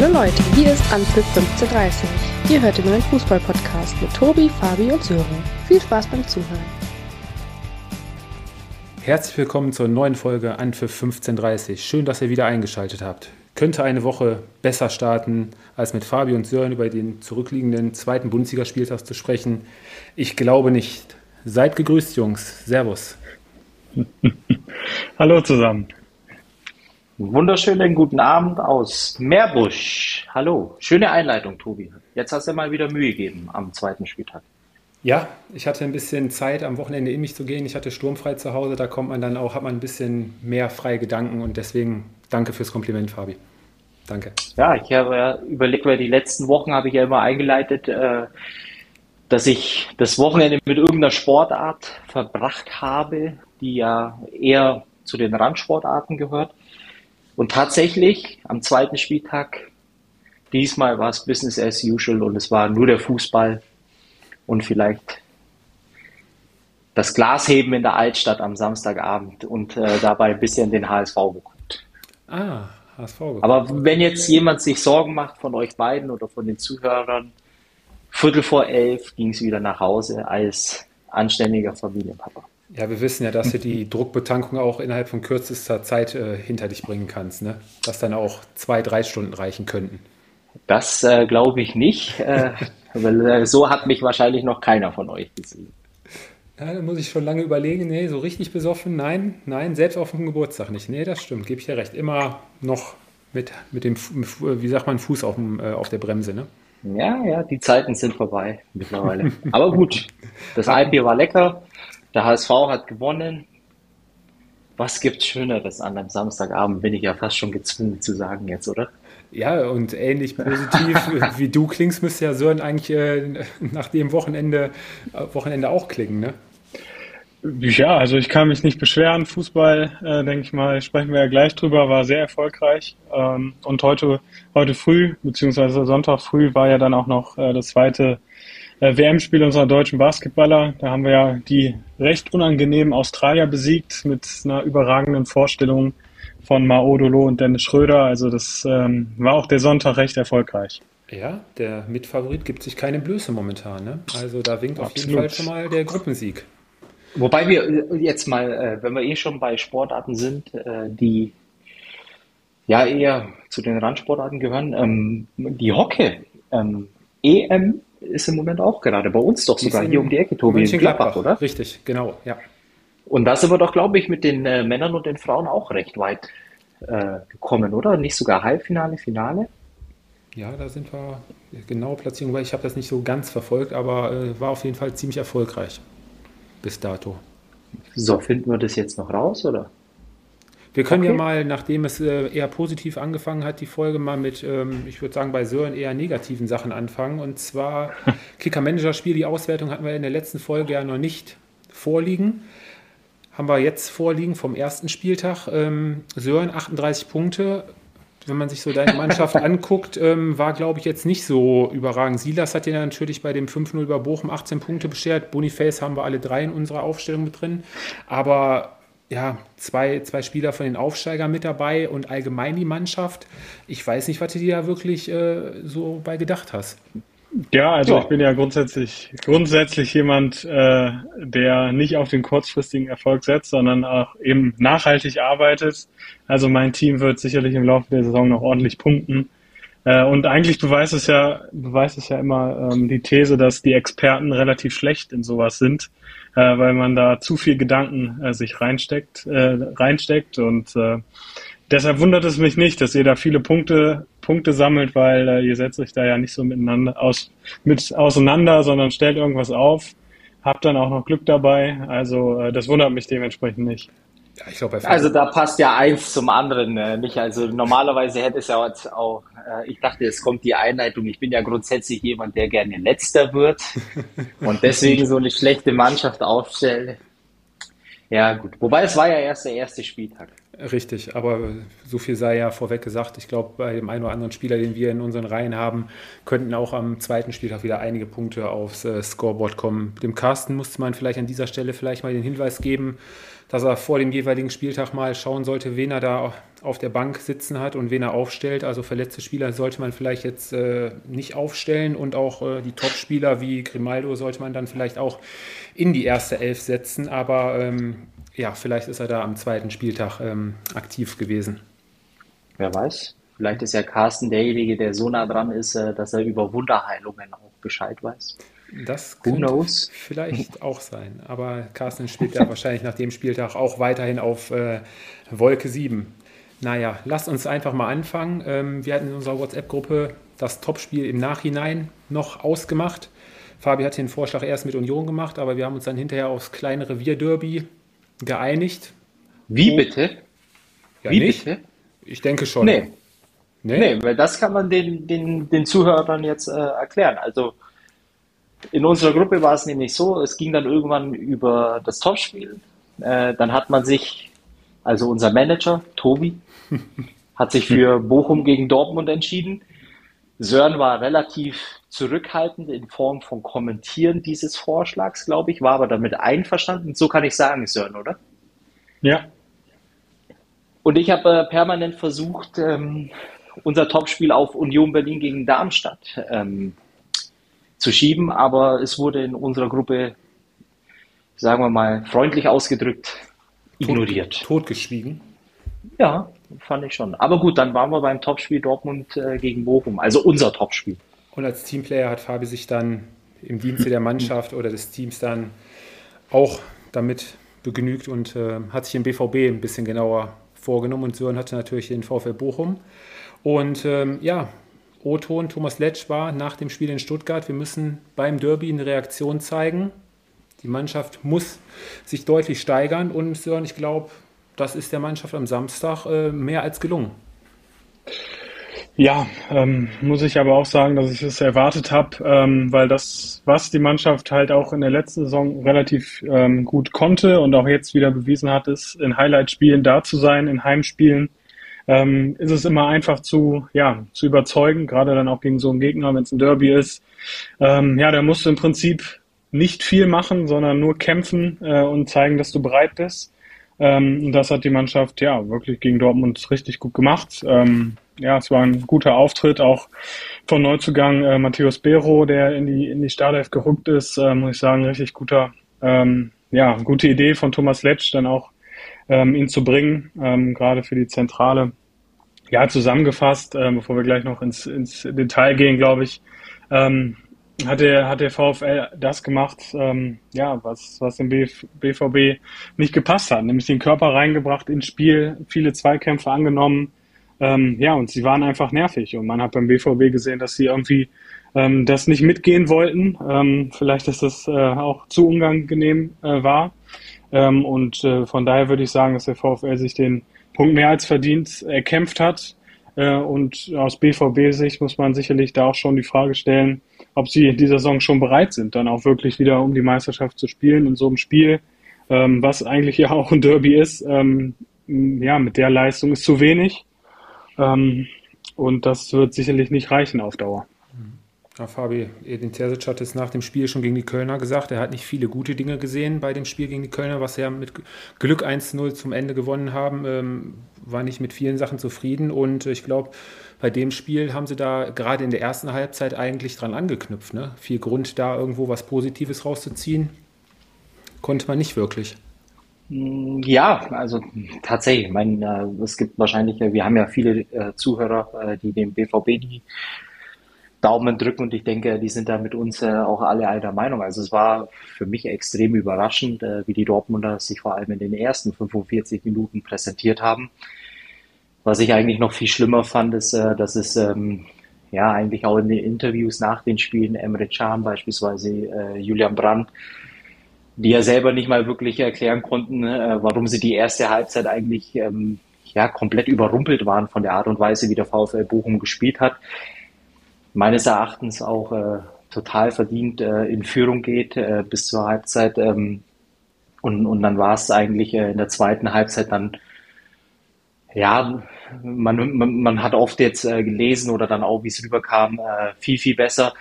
Hallo Leute, hier ist Anpfiff 1530. Ihr hört den neuen Fußball-Podcast mit Tobi, Fabi und Sören. Viel Spaß beim Zuhören. Herzlich willkommen zur neuen Folge Anpfiff 1530. Schön, dass ihr wieder eingeschaltet habt. Könnte eine Woche besser starten, als mit Fabi und Sören über den zurückliegenden zweiten Bundesligaspieltag zu sprechen. Ich glaube nicht. Seid gegrüßt, Jungs. Servus. Hallo zusammen. Wunderschönen guten Abend aus Meerbusch. Hallo. Schöne Einleitung, Tobi. Jetzt hast du mal wieder Mühe gegeben am zweiten Spieltag. Ja, ich hatte ein bisschen Zeit, am Wochenende in mich zu gehen. Ich hatte sturmfrei zu Hause. Da kommt man dann auch, hat man ein bisschen mehr freie Gedanken und deswegen danke fürs Kompliment, Fabi. Danke. Ja, ich habe ja überlegt, weil die letzten Wochen habe ich ja immer eingeleitet, äh, dass ich das Wochenende mit irgendeiner Sportart verbracht habe, die ja eher zu den Randsportarten gehört. Und tatsächlich am zweiten Spieltag, diesmal war es Business as usual und es war nur der Fußball und vielleicht das Glasheben in der Altstadt am Samstagabend und äh, dabei ein bisschen den HSV geguckt. Ah, HSV geguckt. Aber wenn jetzt jemand sich Sorgen macht von euch beiden oder von den Zuhörern, Viertel vor elf ging es wieder nach Hause als anständiger Familienpapa. Ja, wir wissen ja, dass du die Druckbetankung auch innerhalb von kürzester Zeit äh, hinter dich bringen kannst, ne? Dass dann auch zwei, drei Stunden reichen könnten. Das äh, glaube ich nicht, äh, weil äh, so hat mich wahrscheinlich noch keiner von euch gesehen. Ja, da muss ich schon lange überlegen, nee, so richtig besoffen, nein, nein, selbst auf dem Geburtstag nicht. Nee, das stimmt, gebe ich dir recht. Immer noch mit, mit dem, wie sagt man, Fuß auf, dem, äh, auf der Bremse, ne? Ja, ja, die Zeiten sind vorbei mittlerweile. Aber gut, das Altbier war lecker. Der HSV hat gewonnen. Was gibt's Schöneres an einem Samstagabend, bin ich ja fast schon gezwungen zu sagen jetzt, oder? Ja, und ähnlich positiv wie du klingst, müsste ja Sören eigentlich äh, nach dem Wochenende, äh, Wochenende auch klingen, ne? Ja, also ich kann mich nicht beschweren. Fußball, äh, denke ich mal, sprechen wir ja gleich drüber, war sehr erfolgreich. Ähm, und heute, heute früh, beziehungsweise Sonntag früh, war ja dann auch noch äh, das zweite äh, WM-Spiel unserer deutschen Basketballer. Da haben wir ja die recht unangenehmen Australier besiegt mit einer überragenden Vorstellung von Maodolo und Dennis Schröder. Also das ähm, war auch der Sonntag recht erfolgreich. Ja, der Mitfavorit gibt sich keine Blöße momentan. Ne? Also da winkt Absolut. auf jeden Fall schon mal der Gruppensieg. Wobei wir jetzt mal, äh, wenn wir eh schon bei Sportarten sind, äh, die ja eher zu den Randsportarten gehören, ähm, die Hockey. Ähm, EM ist im Moment auch gerade bei uns doch sogar hier um die Ecke, Tobi, in Gladbach, oder? Richtig, genau, ja. Und da sind wir doch, glaube ich, mit den äh, Männern und den Frauen auch recht weit äh, gekommen, oder? Nicht sogar Halbfinale, Finale? Ja, da sind wir genau Platzierung, weil ich habe das nicht so ganz verfolgt, aber äh, war auf jeden Fall ziemlich erfolgreich bis dato. So, finden wir das jetzt noch raus, oder? Wir können okay. ja mal, nachdem es äh, eher positiv angefangen hat, die Folge mal mit, ähm, ich würde sagen, bei Sören eher negativen Sachen anfangen. Und zwar Kicker-Manager-Spiel, die Auswertung hatten wir in der letzten Folge ja noch nicht vorliegen. Haben wir jetzt vorliegen vom ersten Spieltag. Ähm, Sören 38 Punkte. Wenn man sich so deine Mannschaft anguckt, ähm, war, glaube ich, jetzt nicht so überragend. Silas hat dir natürlich bei dem 5-0 über Bochum 18 Punkte beschert. Boniface haben wir alle drei in unserer Aufstellung mit drin. Aber ja, zwei, zwei Spieler von den Aufsteigern mit dabei und allgemein die Mannschaft. Ich weiß nicht, was du dir da wirklich äh, so bei gedacht hast. Ja, also ja. ich bin ja grundsätzlich, grundsätzlich jemand, äh, der nicht auf den kurzfristigen Erfolg setzt, sondern auch eben nachhaltig arbeitet. Also mein Team wird sicherlich im Laufe der Saison noch ordentlich punkten. Äh, und eigentlich beweist es ja, beweist es ja immer ähm, die These, dass die Experten relativ schlecht in sowas sind äh, weil man da zu viel Gedanken äh, sich reinsteckt, äh, reinsteckt und äh, deshalb wundert es mich nicht, dass ihr da viele Punkte Punkte sammelt, weil äh, ihr setzt euch da ja nicht so miteinander aus mit auseinander, sondern stellt irgendwas auf, habt dann auch noch Glück dabei. Also äh, das wundert mich dementsprechend nicht. Ja, ich glaube, also da passt ja eins zum anderen äh, nicht. Also normalerweise hätte es ja auch, äh, ich dachte, es kommt die Einleitung. Ich bin ja grundsätzlich jemand, der gerne Letzter wird und deswegen so eine schlechte Mannschaft aufstelle. Ja, gut. Wobei es war ja erst der erste Spieltag. Richtig, aber so viel sei ja vorweg gesagt. Ich glaube, bei dem einen oder anderen Spieler, den wir in unseren Reihen haben, könnten auch am zweiten Spieltag wieder einige Punkte aufs äh, Scoreboard kommen. Dem Carsten musste man vielleicht an dieser Stelle vielleicht mal den Hinweis geben, dass er vor dem jeweiligen Spieltag mal schauen sollte, wen er da auf der Bank sitzen hat und wen er aufstellt. Also verletzte Spieler sollte man vielleicht jetzt äh, nicht aufstellen und auch äh, die Top-Spieler wie Grimaldo sollte man dann vielleicht auch in die erste Elf setzen. Aber ähm, ja, vielleicht ist er da am zweiten Spieltag ähm, aktiv gewesen. Wer weiß. Vielleicht ist ja Carsten derjenige, der so nah dran ist, äh, dass er über Wunderheilungen auch Bescheid weiß. Das könnte vielleicht auch sein. Aber Carsten spielt ja wahrscheinlich nach dem Spieltag auch weiterhin auf äh, Wolke 7. Naja, lasst uns einfach mal anfangen. Ähm, wir hatten in unserer WhatsApp-Gruppe das Topspiel im Nachhinein noch ausgemacht. Fabi hat den Vorschlag erst mit Union gemacht, aber wir haben uns dann hinterher aufs kleine Revierderby geeinigt. Wie bitte? Ja, Wie nicht? bitte? Ich denke schon. Nee. Nee? nee, weil das kann man den, den, den Zuhörern jetzt äh, erklären. Also in unserer Gruppe war es nämlich so, es ging dann irgendwann über das Topspiel. Äh, dann hat man sich, also unser Manager, Tobi, hat sich für Bochum gegen Dortmund entschieden. Sören war relativ zurückhaltend in Form von Kommentieren dieses Vorschlags, glaube ich, war aber damit einverstanden. So kann ich sagen, Sören, oder? Ja. Und ich habe äh, permanent versucht, ähm, unser Topspiel auf Union Berlin gegen Darmstadt ähm, zu schieben, aber es wurde in unserer Gruppe, sagen wir mal, freundlich ausgedrückt, ignoriert. Tot, totgeschwiegen? Ja, fand ich schon. Aber gut, dann waren wir beim Topspiel Dortmund äh, gegen Bochum, also unser Topspiel. Und als Teamplayer hat Fabi sich dann im Dienste der Mannschaft oder des Teams dann auch damit begnügt und äh, hat sich im BVB ein bisschen genauer vorgenommen. Und Sören hatte natürlich den VfL Bochum. Und ähm, ja, O-Ton Thomas Letsch war nach dem Spiel in Stuttgart, wir müssen beim Derby eine Reaktion zeigen. Die Mannschaft muss sich deutlich steigern und Sören, ich glaube, das ist der Mannschaft am Samstag äh, mehr als gelungen. Ja, ähm, muss ich aber auch sagen, dass ich es erwartet habe, ähm, weil das, was die Mannschaft halt auch in der letzten Saison relativ ähm, gut konnte und auch jetzt wieder bewiesen hat, ist in Highlight-Spielen da zu sein, in Heimspielen, ähm, ist es immer einfach zu, ja, zu überzeugen, gerade dann auch gegen so einen Gegner, wenn es ein Derby ist. Ähm, ja, da musst du im Prinzip nicht viel machen, sondern nur kämpfen äh, und zeigen, dass du bereit bist. Ähm, das hat die Mannschaft ja wirklich gegen Dortmund richtig gut gemacht. Ähm, ja, es war ein guter Auftritt, auch von Neuzugang äh, Matthäus Bero, der in die, in die Startelf gerückt ist, äh, muss ich sagen, richtig guter, ähm, ja, gute Idee von Thomas Letsch, dann auch ähm, ihn zu bringen, ähm, gerade für die Zentrale. Ja, zusammengefasst, äh, bevor wir gleich noch ins, ins Detail gehen, glaube ich, ähm, hat der, hat der VfL das gemacht, ähm, ja, was, was dem BVB nicht gepasst hat, nämlich den Körper reingebracht ins Spiel, viele Zweikämpfe angenommen, ähm, ja, und sie waren einfach nervig. Und man hat beim BVB gesehen, dass sie irgendwie ähm, das nicht mitgehen wollten. Ähm, vielleicht, dass das äh, auch zu unangenehm äh, war. Ähm, und äh, von daher würde ich sagen, dass der VfL sich den Punkt mehr als verdient erkämpft hat. Äh, und aus BVB-Sicht muss man sicherlich da auch schon die Frage stellen, ob sie in dieser Saison schon bereit sind, dann auch wirklich wieder um die Meisterschaft zu spielen in so einem Spiel, ähm, was eigentlich ja auch ein Derby ist. Ähm, ja, mit der Leistung ist zu wenig. Ähm, und das wird sicherlich nicht reichen auf Dauer. Ja, Fabi, Edin Terzic hat es nach dem Spiel schon gegen die Kölner gesagt. Er hat nicht viele gute Dinge gesehen bei dem Spiel gegen die Kölner, was sie ja mit Glück 1-0 zum Ende gewonnen haben. Ähm, war nicht mit vielen Sachen zufrieden. Und ich glaube, bei dem Spiel haben sie da gerade in der ersten Halbzeit eigentlich dran angeknüpft. Ne? Viel Grund, da irgendwo was Positives rauszuziehen, konnte man nicht wirklich. Mm, ja, also tatsächlich. Ich meine, äh, es gibt wahrscheinlich, wir haben ja viele äh, Zuhörer, äh, die dem BVB die Daumen drücken und ich denke, die sind da mit uns auch alle einer Meinung. Also es war für mich extrem überraschend, wie die Dortmunder sich vor allem in den ersten 45 Minuten präsentiert haben. Was ich eigentlich noch viel schlimmer fand, ist, dass es ähm, ja eigentlich auch in den Interviews nach den Spielen Emre Can beispielsweise, Julian Brandt, die ja selber nicht mal wirklich erklären konnten, äh, warum sie die erste Halbzeit eigentlich ähm, ja, komplett überrumpelt waren von der Art und Weise, wie der VfL Bochum gespielt hat. Meines Erachtens auch äh, total verdient äh, in Führung geht äh, bis zur Halbzeit. Ähm, und, und dann war es eigentlich äh, in der zweiten Halbzeit dann Ja, man, man, man hat oft jetzt äh, gelesen oder dann auch, wie es rüberkam, äh, viel, viel besser.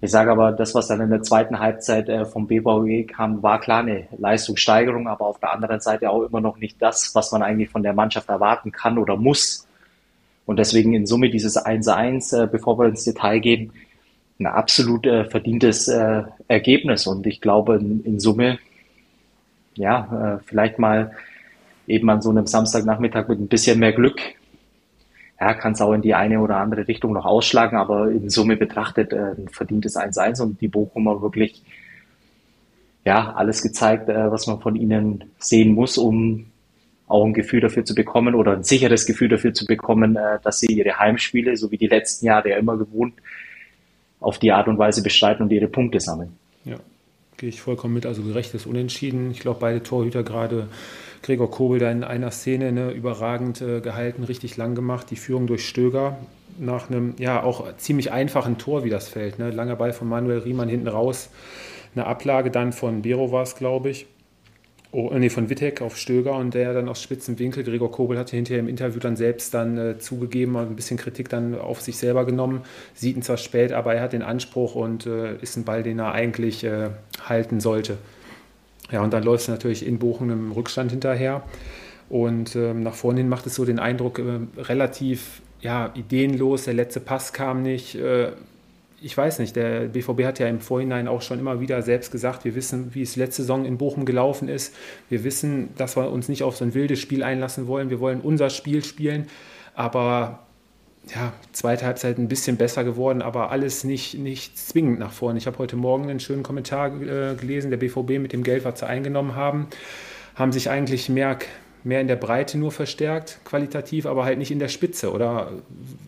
Ich sage aber, das, was dann in der zweiten Halbzeit äh, vom BVG kam, war klar eine Leistungssteigerung, aber auf der anderen Seite auch immer noch nicht das, was man eigentlich von der Mannschaft erwarten kann oder muss. Und deswegen in Summe dieses 1-1, äh, bevor wir ins Detail gehen, ein absolut äh, verdientes äh, Ergebnis. Und ich glaube, in, Summe, ja, vielleicht mal eben an so einem Samstagnachmittag mit ein bisschen mehr Glück ja, kann es auch in die eine oder andere Richtung noch ausschlagen, aber in Summe betrachtet ein verdientes 1-1 und die Bochumer wirklich ja, alles gezeigt, was man von ihnen sehen muss, um auch ein Gefühl dafür zu bekommen oder ein sicheres Gefühl dafür zu bekommen, äh, dass sie ihre Heimspiele, so wie die letzten Jahre ja immer gewohnt, auf die Art und Weise bestreiten und ihre Punkte sammeln. Ja, gehe ich vollkommen mit. Also gerechtes Unentschieden. Ich glaube, beide Torhüter gerade Gregor Kobel da in einer Szene ne, überragend äh, gehalten, richtig lang gemacht. Die Führung durch Stöger nach einem ja auch ziemlich einfachen Tor, wie das fällt. Ne? Langer Ball von Manuel Riemann hinten raus. Eine Ablage dann von Bero war es, glaube ich. Oh, nee, von Wittek auf Stöger und der dann aus spitzen Winkel. Gregor Kobel hat hinterher im Interview dann selbst dann äh, zugegeben, ein bisschen Kritik dann auf sich selber genommen. Sieht ihn zwar spät, aber er hat den Anspruch und äh, ist ein Ball, den er eigentlich äh, halten sollte. Ja, und dann läuft es natürlich in Bochum im Rückstand hinterher. Und ähm, nach vorne hin macht es so den Eindruck, äh, relativ ja, ideenlos. Der letzte Pass kam nicht. Ich weiß nicht, der BVB hat ja im Vorhinein auch schon immer wieder selbst gesagt, wir wissen, wie es letzte Saison in Bochum gelaufen ist. Wir wissen, dass wir uns nicht auf so ein wildes Spiel einlassen wollen. Wir wollen unser Spiel spielen. Aber ja, zweite Halbzeit ein bisschen besser geworden, aber alles nicht, nicht zwingend nach vorne. Ich habe heute Morgen einen schönen Kommentar äh, gelesen, der BVB mit dem Geld, was sie eingenommen haben, haben sich eigentlich mehr, mehr in der Breite nur verstärkt, qualitativ, aber halt nicht in der Spitze. Oder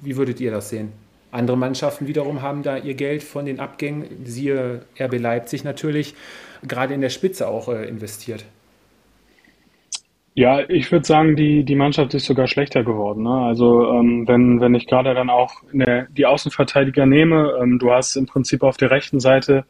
wie würdet ihr das sehen? Andere Mannschaften wiederum haben da ihr Geld von den Abgängen, siehe RB Leipzig natürlich, gerade in der Spitze auch äh, investiert. Ja, ich würde sagen, die, die Mannschaft ist sogar schlechter geworden. Ne? Also ähm, wenn, wenn ich gerade dann auch der, die Außenverteidiger nehme, ähm, du hast im Prinzip auf der rechten Seite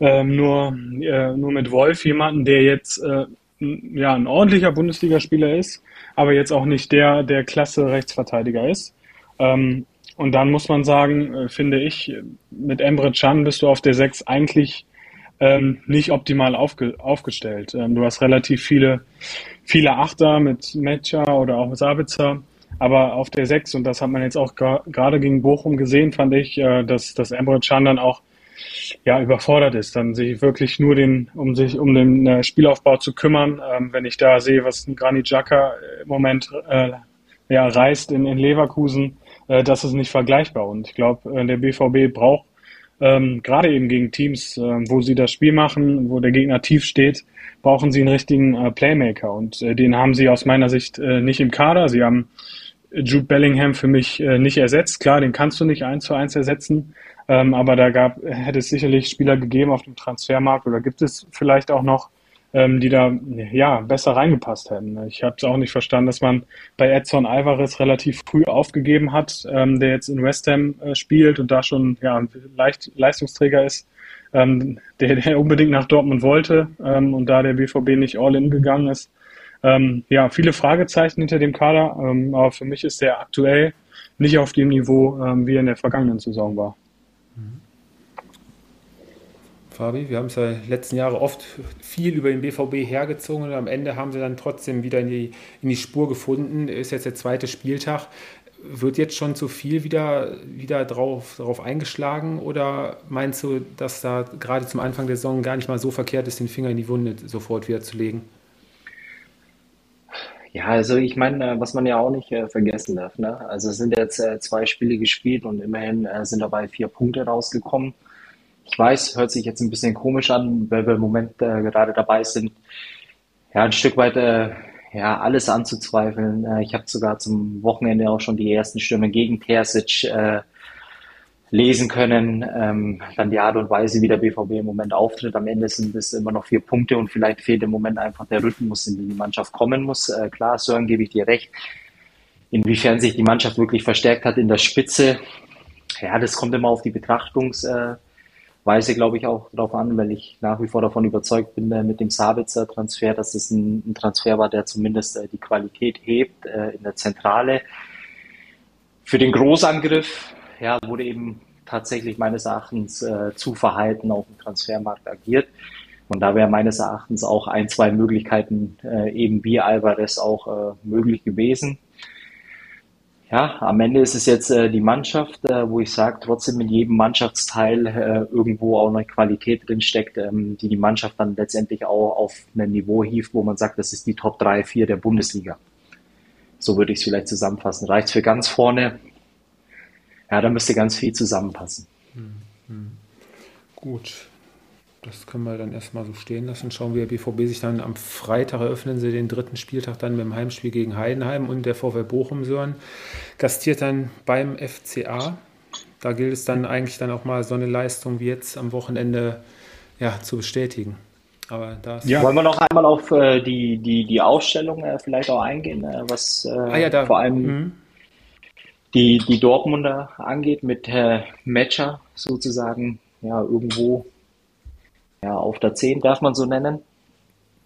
ähm, nur, äh, nur mit Wolf jemanden, der jetzt äh, ja, ein ordentlicher Bundesligaspieler ist, aber jetzt auch nicht der, der klasse Rechtsverteidiger ist. Ähm, und dann muss man sagen, äh, finde ich, mit Emre Can bist du auf der 6 eigentlich ähm, nicht optimal aufge aufgestellt. Ähm, du hast relativ viele, viele Achter mit Mecha oder auch Sabitzer. Aber auf der 6, und das hat man jetzt auch gerade gegen Bochum gesehen, fand ich, äh, dass, dass Emre Can dann auch ja, überfordert ist, dann sich wirklich nur den, um sich um den äh, Spielaufbau zu kümmern. Ähm, wenn ich da sehe, was Granit Xhaka im Moment äh, ja, reißt in, in Leverkusen, äh, das ist nicht vergleichbar. Und ich glaube, äh, der BVB braucht ähm, gerade eben gegen Teams, äh, wo sie das Spiel machen, wo der Gegner tief steht, brauchen sie einen richtigen äh, Playmaker. Und äh, den haben sie aus meiner Sicht äh, nicht im Kader. Sie haben Jude Bellingham für mich äh, nicht ersetzt. Klar, den kannst du nicht eins zu eins ersetzen. Ähm, aber da gab, hätte es sicherlich Spieler gegeben auf dem Transfermarkt oder gibt es vielleicht auch noch, ähm, die da ja besser reingepasst hätten. Ich habe es auch nicht verstanden, dass man bei Edson Alvarez relativ früh aufgegeben hat, ähm, der jetzt in West Ham äh, spielt und da schon ja leicht Leistungsträger ist, ähm, der, der unbedingt nach Dortmund wollte ähm, und da der BVB nicht all in gegangen ist. Ähm, ja, viele Fragezeichen hinter dem Kader, ähm, aber für mich ist der aktuell nicht auf dem Niveau, ähm, wie er in der vergangenen Saison war. Fabi. Wir haben es ja letzten Jahre oft viel über den BVB hergezogen und am Ende haben sie dann trotzdem wieder in die, in die Spur gefunden. Ist jetzt der zweite Spieltag. Wird jetzt schon zu viel wieder, wieder drauf, drauf eingeschlagen oder meinst du, dass da gerade zum Anfang der Saison gar nicht mal so verkehrt ist, den Finger in die Wunde sofort wieder zu legen? Ja, also ich meine, was man ja auch nicht äh, vergessen darf, ne? Also es sind jetzt äh, zwei Spiele gespielt und immerhin äh, sind dabei vier Punkte rausgekommen. Ich weiß, hört sich jetzt ein bisschen komisch an, weil wir im Moment äh, gerade dabei sind, ja, ein Stück weit äh, ja, alles anzuzweifeln. Äh, ich habe sogar zum Wochenende auch schon die ersten Stürme gegen Terzic äh, lesen können. Ähm, dann die Art und Weise, wie der BVB im Moment auftritt. Am Ende sind es immer noch vier Punkte und vielleicht fehlt im Moment einfach der Rhythmus, in den die Mannschaft kommen muss. Äh, klar, Sören, gebe ich dir recht. Inwiefern sich die Mannschaft wirklich verstärkt hat in der Spitze, ja, das kommt immer auf die Betrachtungs- äh, weise, glaube ich, auch darauf an, weil ich nach wie vor davon überzeugt bin, äh, mit dem Sabitzer Transfer, dass es ein, ein, Transfer war, der zumindest äh, die Qualität hebt äh, in der Zentrale. Für den Großangriff ja, wurde eben tatsächlich meines Erachtens äh, zu verhalten auf dem Transfermarkt agiert. Und da wäre meines Erachtens auch ein, zwei Möglichkeiten äh, eben wie Alvarez auch möglich gewesen ja, am Ende ist es jetzt äh, die Mannschaft, äh, wo ich sage, trotzdem in jedem Mannschaftsteil äh, irgendwo auch eine Qualität drin steckt, ähm, die die Mannschaft dann letztendlich auch auf ein Niveau hieft, wo man sagt, das ist die Top 3, 4 der Bundesliga. So würde ich es vielleicht zusammenfassen. Reicht für ganz vorne? Ja, da müsste ganz viel zusammenpassen. Hm, hm. Gut, das können wir dann erstmal so stehen lassen. Schauen wir, BVB sich dann am Freitag eröffnen sie den dritten Spieltag dann mit dem Heimspiel gegen Heidenheim und der VfL Bochum Sören gastiert dann beim FCA. Da gilt es dann eigentlich dann auch mal so eine Leistung wie jetzt am Wochenende ja, zu bestätigen. Aber das ja. Wollen wir noch einmal auf äh, die, die, die Ausstellung äh, vielleicht auch eingehen, äh, was äh, ah, ja, da, vor allem mhm. die, die Dortmunder angeht mit äh, Matcher sozusagen ja irgendwo ja, auf der 10, darf man so nennen?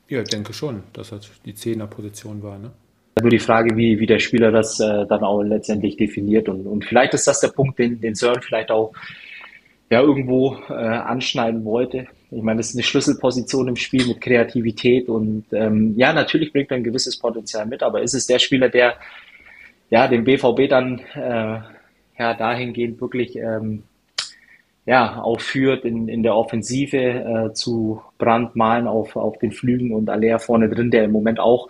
Ja, ich denke schon, dass das die Zehner-Position war. Ne? Nur die Frage, wie, wie der Spieler das äh, dann auch letztendlich definiert. Und, und vielleicht ist das der Punkt, den, den Sören vielleicht auch ja, irgendwo äh, anschneiden wollte. Ich meine, das ist eine Schlüsselposition im Spiel mit Kreativität und ähm, ja, natürlich bringt er ein gewisses Potenzial mit, aber ist es der Spieler, der ja den BVB dann äh, ja dahingehend wirklich ähm, ja, auch führt in, in der Offensive äh, zu Brandmalen auf, auf den Flügen und Alea vorne drin, der im Moment auch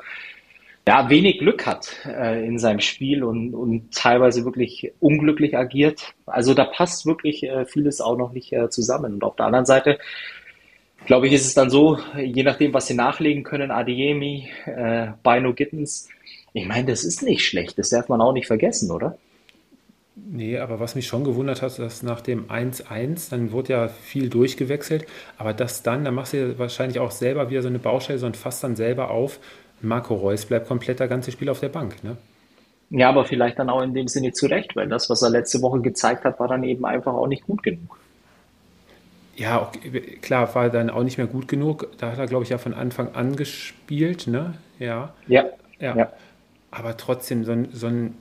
ja, wenig Glück hat äh, in seinem Spiel und, und teilweise wirklich unglücklich agiert. Also da passt wirklich äh, vieles auch noch nicht äh, zusammen. Und auf der anderen Seite, glaube ich, ist es dann so, je nachdem, was sie nachlegen können, Adeyemi, äh, Bino Gittens, ich meine, das ist nicht schlecht, das darf man auch nicht vergessen, oder? Nee, aber was mich schon gewundert hat, dass nach dem 1-1, dann wurde ja viel durchgewechselt, aber das dann, da machst du ja wahrscheinlich auch selber wieder so eine Baustelle, sondern fasst dann selber auf. Marco Reus bleibt komplett das ganze Spiel auf der Bank, ne? Ja, aber vielleicht dann auch in dem Sinne zurecht, weil das, was er letzte Woche gezeigt hat, war dann eben einfach auch nicht gut genug. Ja, okay, klar, war dann auch nicht mehr gut genug. Da hat er, glaube ich, ja von Anfang an gespielt, ne? Ja. Ja. ja. ja. Aber trotzdem, so ein, so ein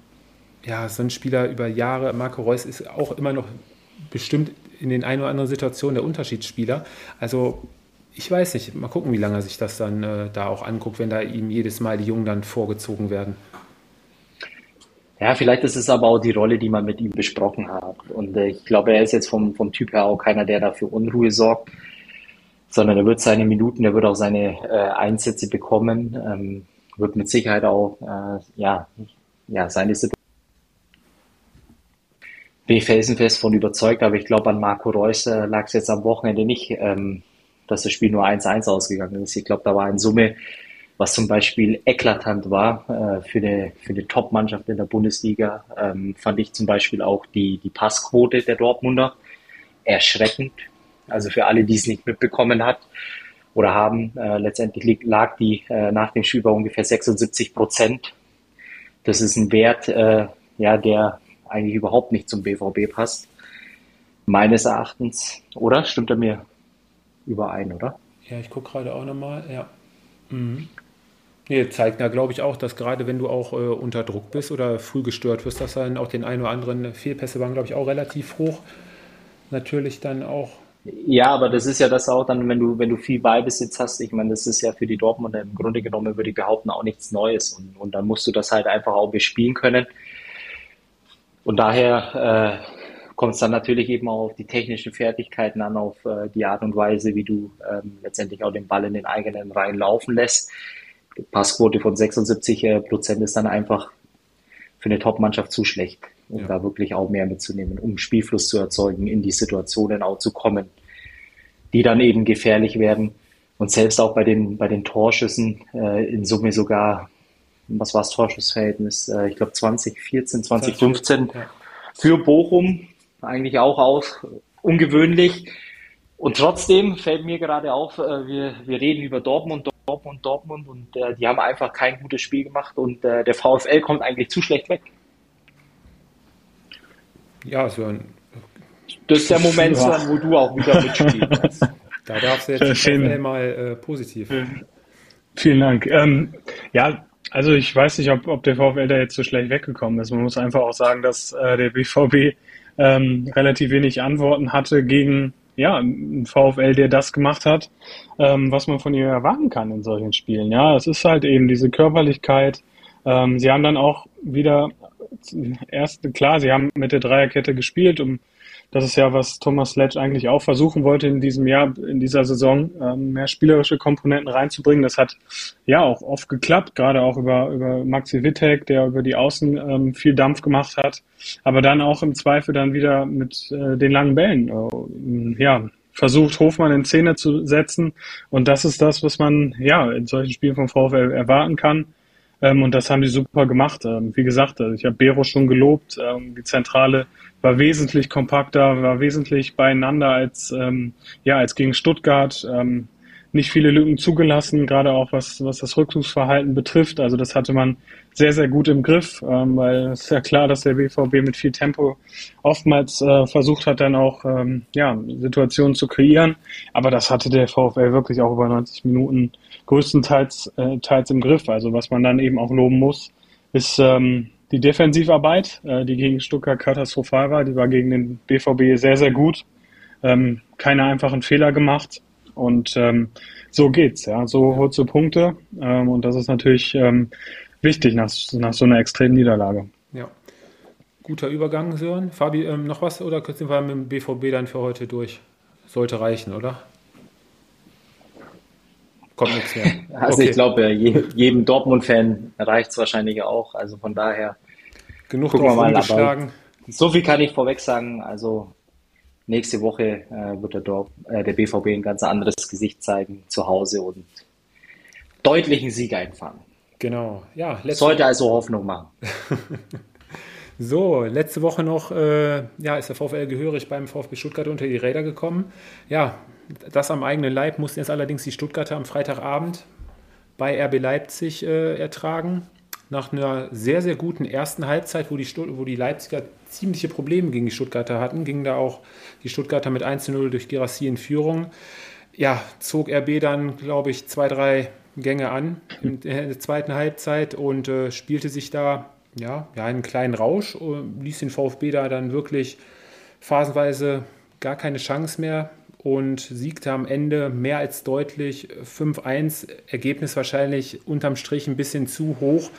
ja, so ein Spieler über Jahre, Marco Reus ist auch immer noch bestimmt in den ein oder anderen Situationen der Unterschiedsspieler. Also ich weiß nicht, mal gucken, wie lange er sich das dann äh, da auch anguckt, wenn da ihm jedes Mal die Jungen dann vorgezogen werden. Ja, vielleicht ist es aber auch die Rolle, die man mit ihm besprochen hat. Und äh, ich glaube, er ist jetzt vom, vom Typ her auch keiner, der dafür Unruhe sorgt, sondern er wird seine Minuten, er wird auch seine äh, Einsätze bekommen, ähm, wird mit Sicherheit auch äh, ja, ja, seine Situation bin ich felsenfest von überzeugt, aber ich glaube, an Marco Reus äh, lag es jetzt am Wochenende nicht, ähm, dass das Spiel nur 1-1 ausgegangen ist. Ich glaube, da war in Summe, was zum Beispiel eklatant war äh, für eine, für eine Top-Mannschaft in der Bundesliga, ähm, fand ich zum Beispiel auch die, die Passquote der Dortmunder erschreckend. Also für alle, die es nicht mitbekommen hat oder haben, äh, letztendlich lag die äh, nach dem Spiel bei ungefähr 76 Prozent. Das ist ein Wert, äh, ja, der eigentlich überhaupt nicht zum BVB passt. Meines Erachtens, oder? Stimmt er mir überein, oder? Ja, ich gucke gerade auch nochmal, ja. Mhm. Nee, zeigt da, glaube ich, auch, dass gerade wenn du auch äh, unter Druck bist oder früh gestört wirst, dass dann auch den einen oder anderen Fehlpässe waren, glaube ich, auch relativ hoch. Natürlich dann auch. Ja, aber das ist ja das auch dann, wenn du, wenn du viel Ballbesitz hast, ich meine, das ist ja für die Dortmunder im Grunde genommen, würde ich behaupten, auch nichts Neues. Und, und dann musst du das halt einfach auch bespielen können. Und daher äh, kommt es dann natürlich eben auch auf die technischen Fertigkeiten an, auf äh, die Art und Weise, wie du ähm, letztendlich auch den Ball in den eigenen Reihen laufen lässt. Die Passquote von 76 äh, Prozent ist dann einfach für eine Top-Mannschaft zu schlecht, um ja. da wirklich auch mehr mitzunehmen, um Spielfluss zu erzeugen, in die Situationen auch zu kommen, die dann eben gefährlich werden. Und selbst auch bei den, bei den Torschüssen äh, in Summe sogar was war das Torschussverhältnis? Äh, ich glaube 2014, 2015 ja. für Bochum eigentlich auch aus, ungewöhnlich. Und trotzdem fällt mir gerade auf, äh, wir, wir reden über Dortmund, Dortmund, Dortmund und äh, die haben einfach kein gutes Spiel gemacht und äh, der VfL kommt eigentlich zu schlecht weg. Ja, so ein das ist der Moment, ja. wo du auch wieder mitspielst. Da darfst du jetzt Schön. mal äh, positiv. Vielen Dank. Ähm, ja, also ich weiß nicht, ob, ob der VfL da jetzt so schlecht weggekommen ist. Man muss einfach auch sagen, dass äh, der BVB ähm, relativ wenig Antworten hatte gegen ja, ein VfL, der das gemacht hat, ähm, was man von ihr erwarten kann in solchen Spielen. Ja, es ist halt eben diese Körperlichkeit. Ähm, sie haben dann auch wieder erst, klar, sie haben mit der Dreierkette gespielt, um das ist ja, was Thomas Sledge eigentlich auch versuchen wollte in diesem Jahr, in dieser Saison, ähm, mehr spielerische Komponenten reinzubringen. Das hat ja auch oft geklappt, gerade auch über, über Maxi Wittek, der über die Außen ähm, viel Dampf gemacht hat, aber dann auch im Zweifel dann wieder mit äh, den langen Bällen, äh, ja, versucht Hofmann in Szene zu setzen. Und das ist das, was man ja in solchen Spielen vom VfL erwarten kann. Ähm, und das haben die super gemacht. Ähm, wie gesagt, also ich habe Bero schon gelobt. Ähm, die Zentrale war wesentlich kompakter, war wesentlich beieinander als, ähm, ja, als gegen Stuttgart. Ähm, nicht viele Lücken zugelassen, gerade auch was, was das Rückzugsverhalten betrifft. Also das hatte man sehr, sehr gut im Griff, ähm, weil es ist ja klar, dass der BVB mit viel Tempo oftmals äh, versucht hat, dann auch ähm, ja, Situationen zu kreieren. Aber das hatte der VfL wirklich auch über 90 Minuten größtenteils äh, teils im Griff. Also was man dann eben auch loben muss, ist ähm, die Defensivarbeit, äh, die gegen Stuttgart katastrophal war. Die war gegen den BVB sehr, sehr gut. Ähm, keine einfachen Fehler gemacht. Und ähm, so geht's, ja. So holst du Punkte. Ähm, und das ist natürlich ähm, wichtig nach, nach so einer extremen Niederlage. Ja. Guter Übergang, Sören. Fabi, ähm, noch was oder sind wir mit dem BVB dann für heute durch? Sollte reichen, oder? kommt nichts mehr. Also okay. ich glaube, jedem Dortmund-Fan reicht es wahrscheinlich auch. Also von daher genug gucken mal. Aber so viel kann ich vorweg sagen. Also nächste Woche äh, wird der, Dorf, äh, der BVB ein ganz anderes Gesicht zeigen zu Hause und deutlichen Sieg einfangen. Genau, ja. Sollte also Hoffnung machen. So, letzte Woche noch, äh, ja, ist der VfL gehörig beim VfB Stuttgart unter die Räder gekommen. Ja, das am eigenen Leib mussten jetzt allerdings die Stuttgarter am Freitagabend bei RB Leipzig äh, ertragen. Nach einer sehr, sehr guten ersten Halbzeit, wo die, wo die Leipziger ziemliche Probleme gegen die Stuttgarter hatten, gingen da auch die Stuttgarter mit 1 zu 0 durch Girassi in Führung. Ja, zog RB dann, glaube ich, zwei, drei Gänge an in der zweiten Halbzeit und äh, spielte sich da ja, ja, einen kleinen Rausch, äh, ließ den VfB da dann wirklich phasenweise gar keine Chance mehr und siegte am Ende mehr als deutlich 5-1. Ergebnis wahrscheinlich unterm Strich ein bisschen zu hoch,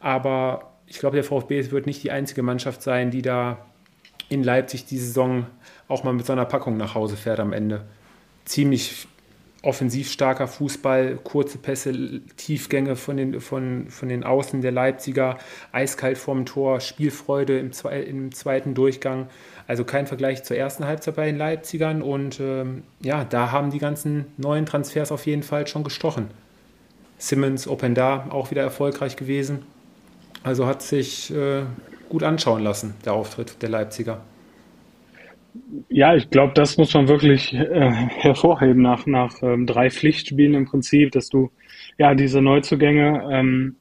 aber ich glaube, der VfB wird nicht die einzige Mannschaft sein, die da in Leipzig die Saison auch mal mit so einer Packung nach Hause fährt am Ende. Ziemlich offensiv starker Fußball, kurze Pässe, Tiefgänge von den, von, von den Außen der Leipziger, eiskalt vorm Tor, Spielfreude im, zwei, im zweiten Durchgang. Also kein Vergleich zur ersten Halbzeit bei den Leipzigern. Und ähm, ja, da haben die ganzen neuen Transfers auf jeden Fall schon gestochen. Simmons, Openda auch wieder erfolgreich gewesen. Also hat sich äh, gut anschauen lassen, der Auftritt der Leipziger. Ja, ich glaube, das muss man wirklich äh, hervorheben nach, nach ähm, drei Pflichtspielen im Prinzip, dass du ja diese Neuzugänge ähm,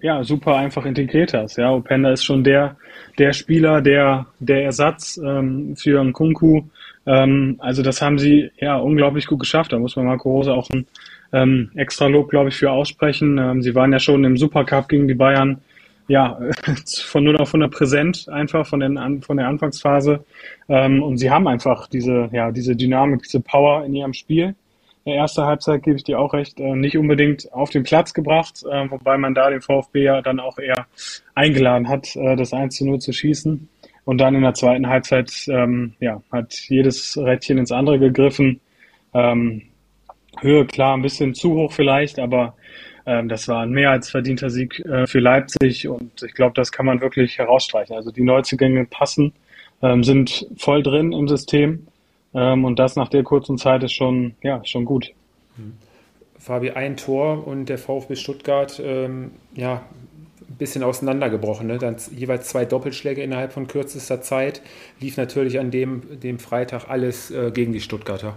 ja super einfach integriert hast. Ja, Openda ist schon der der Spieler, der der Ersatz ähm, für Nkunku. Ähm, also das haben sie ja unglaublich gut geschafft. Da muss man Marco Rose auch ein ähm, extra Lob, glaube ich, für aussprechen. Ähm, sie waren ja schon im Supercup gegen die Bayern ja, von 0 auf 100 präsent einfach von, den, von der Anfangsphase. Ähm, und sie haben einfach diese, ja, diese Dynamik, diese Power in ihrem Spiel. Der erste Halbzeit gebe ich dir auch recht, äh, nicht unbedingt auf den Platz gebracht, äh, wobei man da den VfB ja dann auch eher eingeladen hat, äh, das 1 zu 0 zu schießen. Und dann in der zweiten Halbzeit ähm, ja, hat jedes Rädchen ins andere gegriffen. Ähm, Höhe klar, ein bisschen zu hoch vielleicht, aber ähm, das war ein mehr als verdienter Sieg für Leipzig und ich glaube, das kann man wirklich herausstreichen. Also die Neuzugänge passen, sind voll drin im System ähm, und das nach der kurzen Zeit ist schon, ja, schon gut. Fabi, ein Tor und der VfB Stuttgart, ähm, ja, ein bisschen auseinandergebrochen. Ne? Dann jeweils zwei Doppelschläge innerhalb von kürzester Zeit. Lief natürlich an dem, dem Freitag alles äh, gegen die Stuttgarter.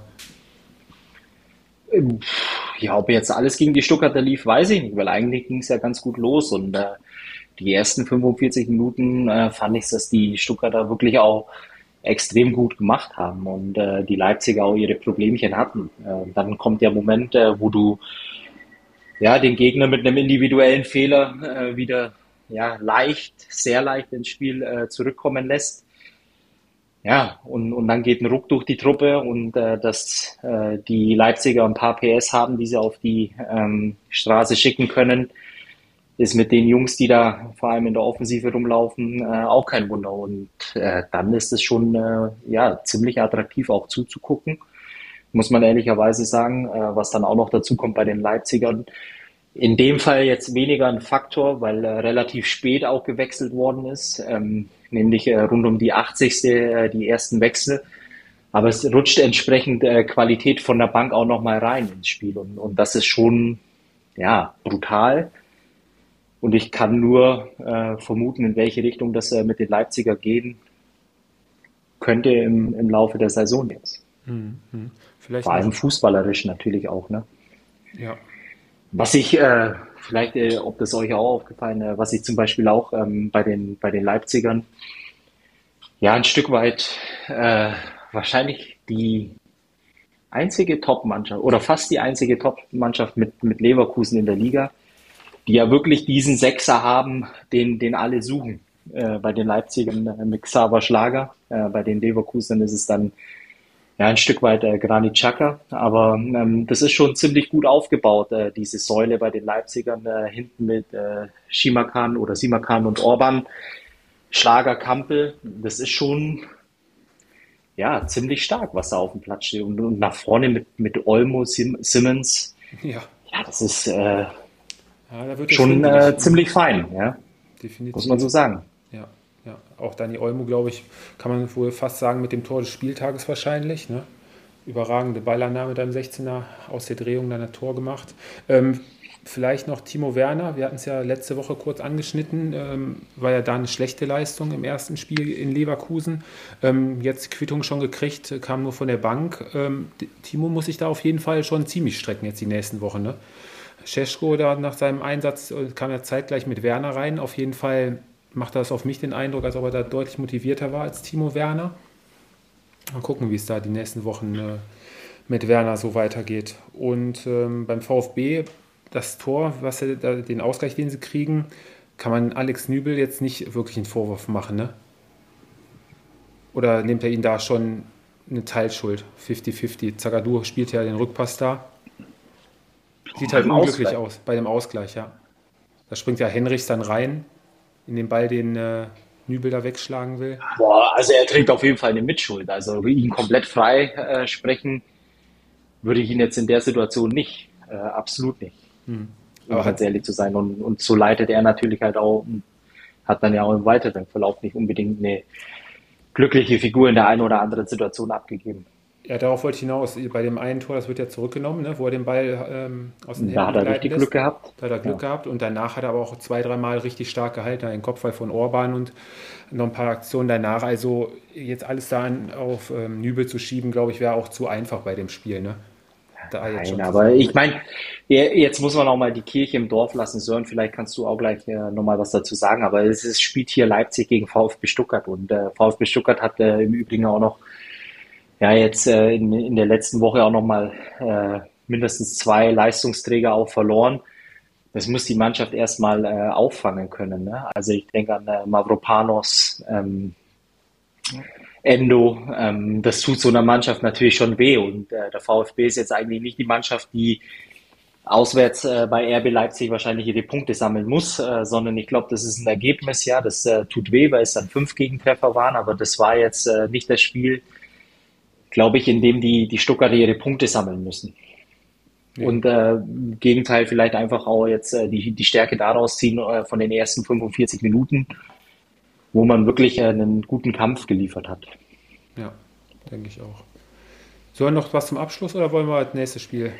Ja, ob jetzt alles gegen die Stuttgarter lief, weiß ich nicht, weil eigentlich ging es ja ganz gut los und äh, die ersten 45 Minuten äh, fand ich, dass die Stuttgarter wirklich auch extrem gut gemacht haben und äh, die Leipziger auch ihre Problemchen hatten. Äh, dann kommt der Moment, äh, wo du ja den Gegner mit einem individuellen Fehler äh, wieder ja leicht, sehr leicht ins Spiel äh, zurückkommen lässt. Ja, und, und dann geht ein Ruck durch die Truppe und äh, dass äh, die Leipziger ein paar PS haben, die sie auf die ähm, Straße schicken können, ist mit den Jungs, die da vor allem in der Offensive rumlaufen, äh, auch kein Wunder. Und äh, dann ist es schon äh, ja ziemlich attraktiv auch zuzugucken, muss man ehrlicherweise sagen. Äh, was dann auch noch dazu kommt bei den Leipzigern, in dem Fall jetzt weniger ein Faktor, weil äh, relativ spät auch gewechselt worden ist, ähm, nämlich äh, rund um die 80. Äh, die ersten Wechsel. Aber es rutscht entsprechend äh, Qualität von der Bank auch nochmal rein ins Spiel. Und, und das ist schon ja, brutal. Und ich kann nur äh, vermuten, in welche Richtung das äh, mit den Leipziger gehen könnte im, im Laufe der Saison jetzt. Mhm. Vor allem fußballerisch natürlich auch. Ne? Ja, was ich, äh, vielleicht, äh, ob das euch auch aufgefallen, äh, was ich zum Beispiel auch ähm, bei, den, bei den Leipzigern, ja, ein Stück weit äh, wahrscheinlich die einzige Top-Mannschaft oder fast die einzige Top-Mannschaft mit, mit Leverkusen in der Liga, die ja wirklich diesen Sechser haben, den, den alle suchen. Äh, bei den Leipzigern äh, mit Xaver Schlager, äh, bei den Leverkusen ist es dann ja, ein Stück weit äh, Granit Xhaka, aber ähm, das ist schon ziemlich gut aufgebaut, äh, diese Säule bei den Leipzigern, äh, hinten mit äh, Shimakan oder Simakan und Orban, Schlager, Kampel, das ist schon ja, ziemlich stark, was da auf dem Platz steht. Und, und nach vorne mit, mit Olmo, Sim, Simmons, ja. ja, das ist äh, ja, schon äh, ziemlich fein, ja. Definitiv. Muss man so sagen. Ja. Ja, auch Dani Olmo, glaube ich, kann man wohl fast sagen, mit dem Tor des Spieltages wahrscheinlich. Ne? Überragende Ballannahme dann 16er aus der Drehung dann ein Tor gemacht. Ähm, vielleicht noch Timo Werner, wir hatten es ja letzte Woche kurz angeschnitten, ähm, war ja da eine schlechte Leistung im ersten Spiel in Leverkusen. Ähm, jetzt Quittung schon gekriegt, kam nur von der Bank. Ähm, Timo muss sich da auf jeden Fall schon ziemlich strecken jetzt die nächsten Wochen. Ne? Scheschko da nach seinem Einsatz äh, kam ja zeitgleich mit Werner rein. Auf jeden Fall macht das auf mich den Eindruck, als ob er da deutlich motivierter war als Timo Werner. Mal gucken, wie es da die nächsten Wochen äh, mit Werner so weitergeht. Und ähm, beim VfB, das Tor, was er, den Ausgleich, den sie kriegen, kann man Alex Nübel jetzt nicht wirklich einen Vorwurf machen, ne? Oder nimmt er ihn da schon eine Teilschuld? 50-50. Zagadou spielt ja den Rückpass da. Sieht halt unglücklich Ausgleich. aus bei dem Ausgleich, ja. Da springt ja Henrichs dann rein in den Ball, den äh, Nübel da wegschlagen will? Boah, also er trägt auf jeden Fall eine Mitschuld. Also ihn komplett frei äh, sprechen würde ich ihn jetzt in der Situation nicht. Äh, absolut nicht. Hm. Um ganz ehrlich zu sein. Und, und so leitet er natürlich halt auch, hat dann ja auch im weiteren Verlauf nicht unbedingt eine glückliche Figur in der einen oder anderen Situation abgegeben. Ja, darauf wollte ich hinaus. Bei dem einen Tor, das wird ja zurückgenommen, ne, wo er den Ball ähm, aus den da Händen hat er richtig lässt. Glück gehabt. Da hat er Glück ja. gehabt und danach hat er aber auch zwei, dreimal richtig stark gehalten, den Kopfball von Orban und noch ein paar Aktionen danach. Also jetzt alles da auf ähm, Nübel zu schieben, glaube ich, wäre auch zu einfach bei dem Spiel. Ne? Nein, aber ich meine, jetzt muss man auch mal die Kirche im Dorf lassen. Sören, vielleicht kannst du auch gleich äh, nochmal was dazu sagen, aber es ist, spielt hier Leipzig gegen VfB Stuttgart und äh, VfB Stuttgart hat äh, im Übrigen auch noch ja jetzt äh, in, in der letzten Woche auch nochmal äh, mindestens zwei Leistungsträger auch verloren. Das muss die Mannschaft erstmal äh, auffangen können. Ne? Also ich denke an äh, Mavropanos, ähm, Endo. Ähm, das tut so einer Mannschaft natürlich schon weh. Und äh, der VfB ist jetzt eigentlich nicht die Mannschaft, die auswärts äh, bei RB Leipzig wahrscheinlich ihre Punkte sammeln muss, äh, sondern ich glaube, das ist ein Ergebnis, ja, das äh, tut weh, weil es dann fünf Gegentreffer waren, aber das war jetzt äh, nicht das Spiel, glaube ich, in dem die, die Stuttgarter ihre Punkte sammeln müssen. Ja. Und äh, im Gegenteil vielleicht einfach auch jetzt äh, die, die Stärke daraus ziehen äh, von den ersten 45 Minuten, wo man wirklich äh, einen guten Kampf geliefert hat. Ja, denke ich auch. Sollen noch was zum Abschluss oder wollen wir das nächste Spiel?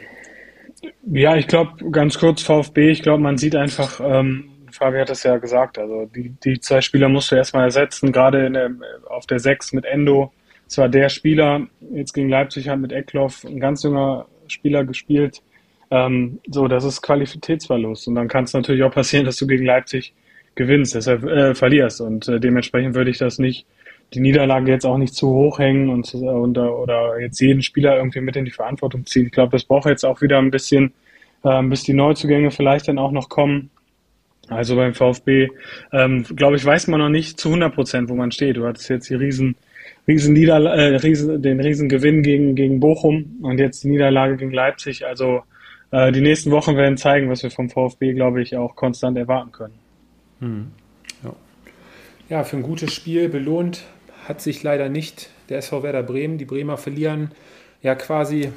Ja, ich glaube, ganz kurz VfB, ich glaube, man sieht einfach, ähm, Fabi hat es ja gesagt, also die, die zwei Spieler musst du erstmal ersetzen, gerade der, auf der 6 mit Endo es war der Spieler, jetzt gegen Leipzig hat mit Eckloff ein ganz junger Spieler gespielt. Ähm, so, das ist Qualitätsverlust. Und dann kann es natürlich auch passieren, dass du gegen Leipzig gewinnst, deshalb äh, verlierst. Und äh, dementsprechend würde ich das nicht die Niederlage jetzt auch nicht zu hoch hängen und, und oder jetzt jeden Spieler irgendwie mit in die Verantwortung ziehen. Ich glaube, das braucht jetzt auch wieder ein bisschen, äh, bis die Neuzugänge vielleicht dann auch noch kommen. Also beim VfB, ähm, glaube ich, weiß man noch nicht zu 100 Prozent, wo man steht. Du hattest jetzt die riesen, riesen Nieder äh, riesen, den riesen Gewinn gegen, gegen Bochum und jetzt die Niederlage gegen Leipzig. Also äh, die nächsten Wochen werden zeigen, was wir vom VfB, glaube ich, auch konstant erwarten können. Hm. Ja. ja, für ein gutes Spiel belohnt hat sich leider nicht der SV Werder Bremen. Die Bremer verlieren ja quasi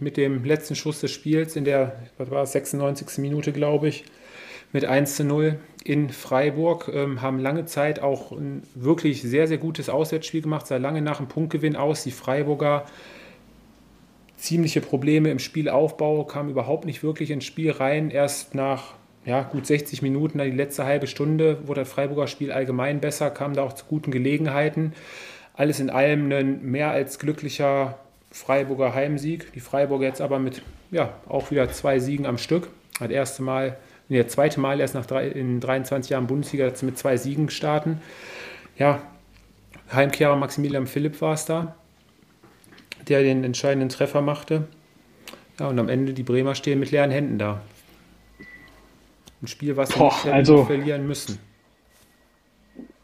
mit dem letzten Schuss des Spiels in der, was war es, 96. Minute, glaube ich, mit 1 zu 0 in Freiburg. Ähm, haben lange Zeit auch ein wirklich sehr, sehr gutes Auswärtsspiel gemacht, sah lange nach einem Punktgewinn aus. Die Freiburger ziemliche Probleme im Spielaufbau, kamen überhaupt nicht wirklich ins Spiel rein. Erst nach ja, gut 60 Minuten, die letzte halbe Stunde, wurde das Freiburger Spiel allgemein besser, kam da auch zu guten Gelegenheiten. Alles in allem ein mehr als glücklicher Freiburger Heimsieg. Die Freiburger jetzt aber mit ja, auch wieder zwei Siegen am Stück. Das erste Mal, das zweite Mal erst nach drei, in 23 Jahren Bundesliga mit zwei Siegen starten. Ja, Heimkehrer Maximilian Philipp war es da, der den entscheidenden Treffer machte. Ja, und am Ende die Bremer stehen mit leeren Händen da. Ein Spiel, was Boah, sie also, verlieren müssen.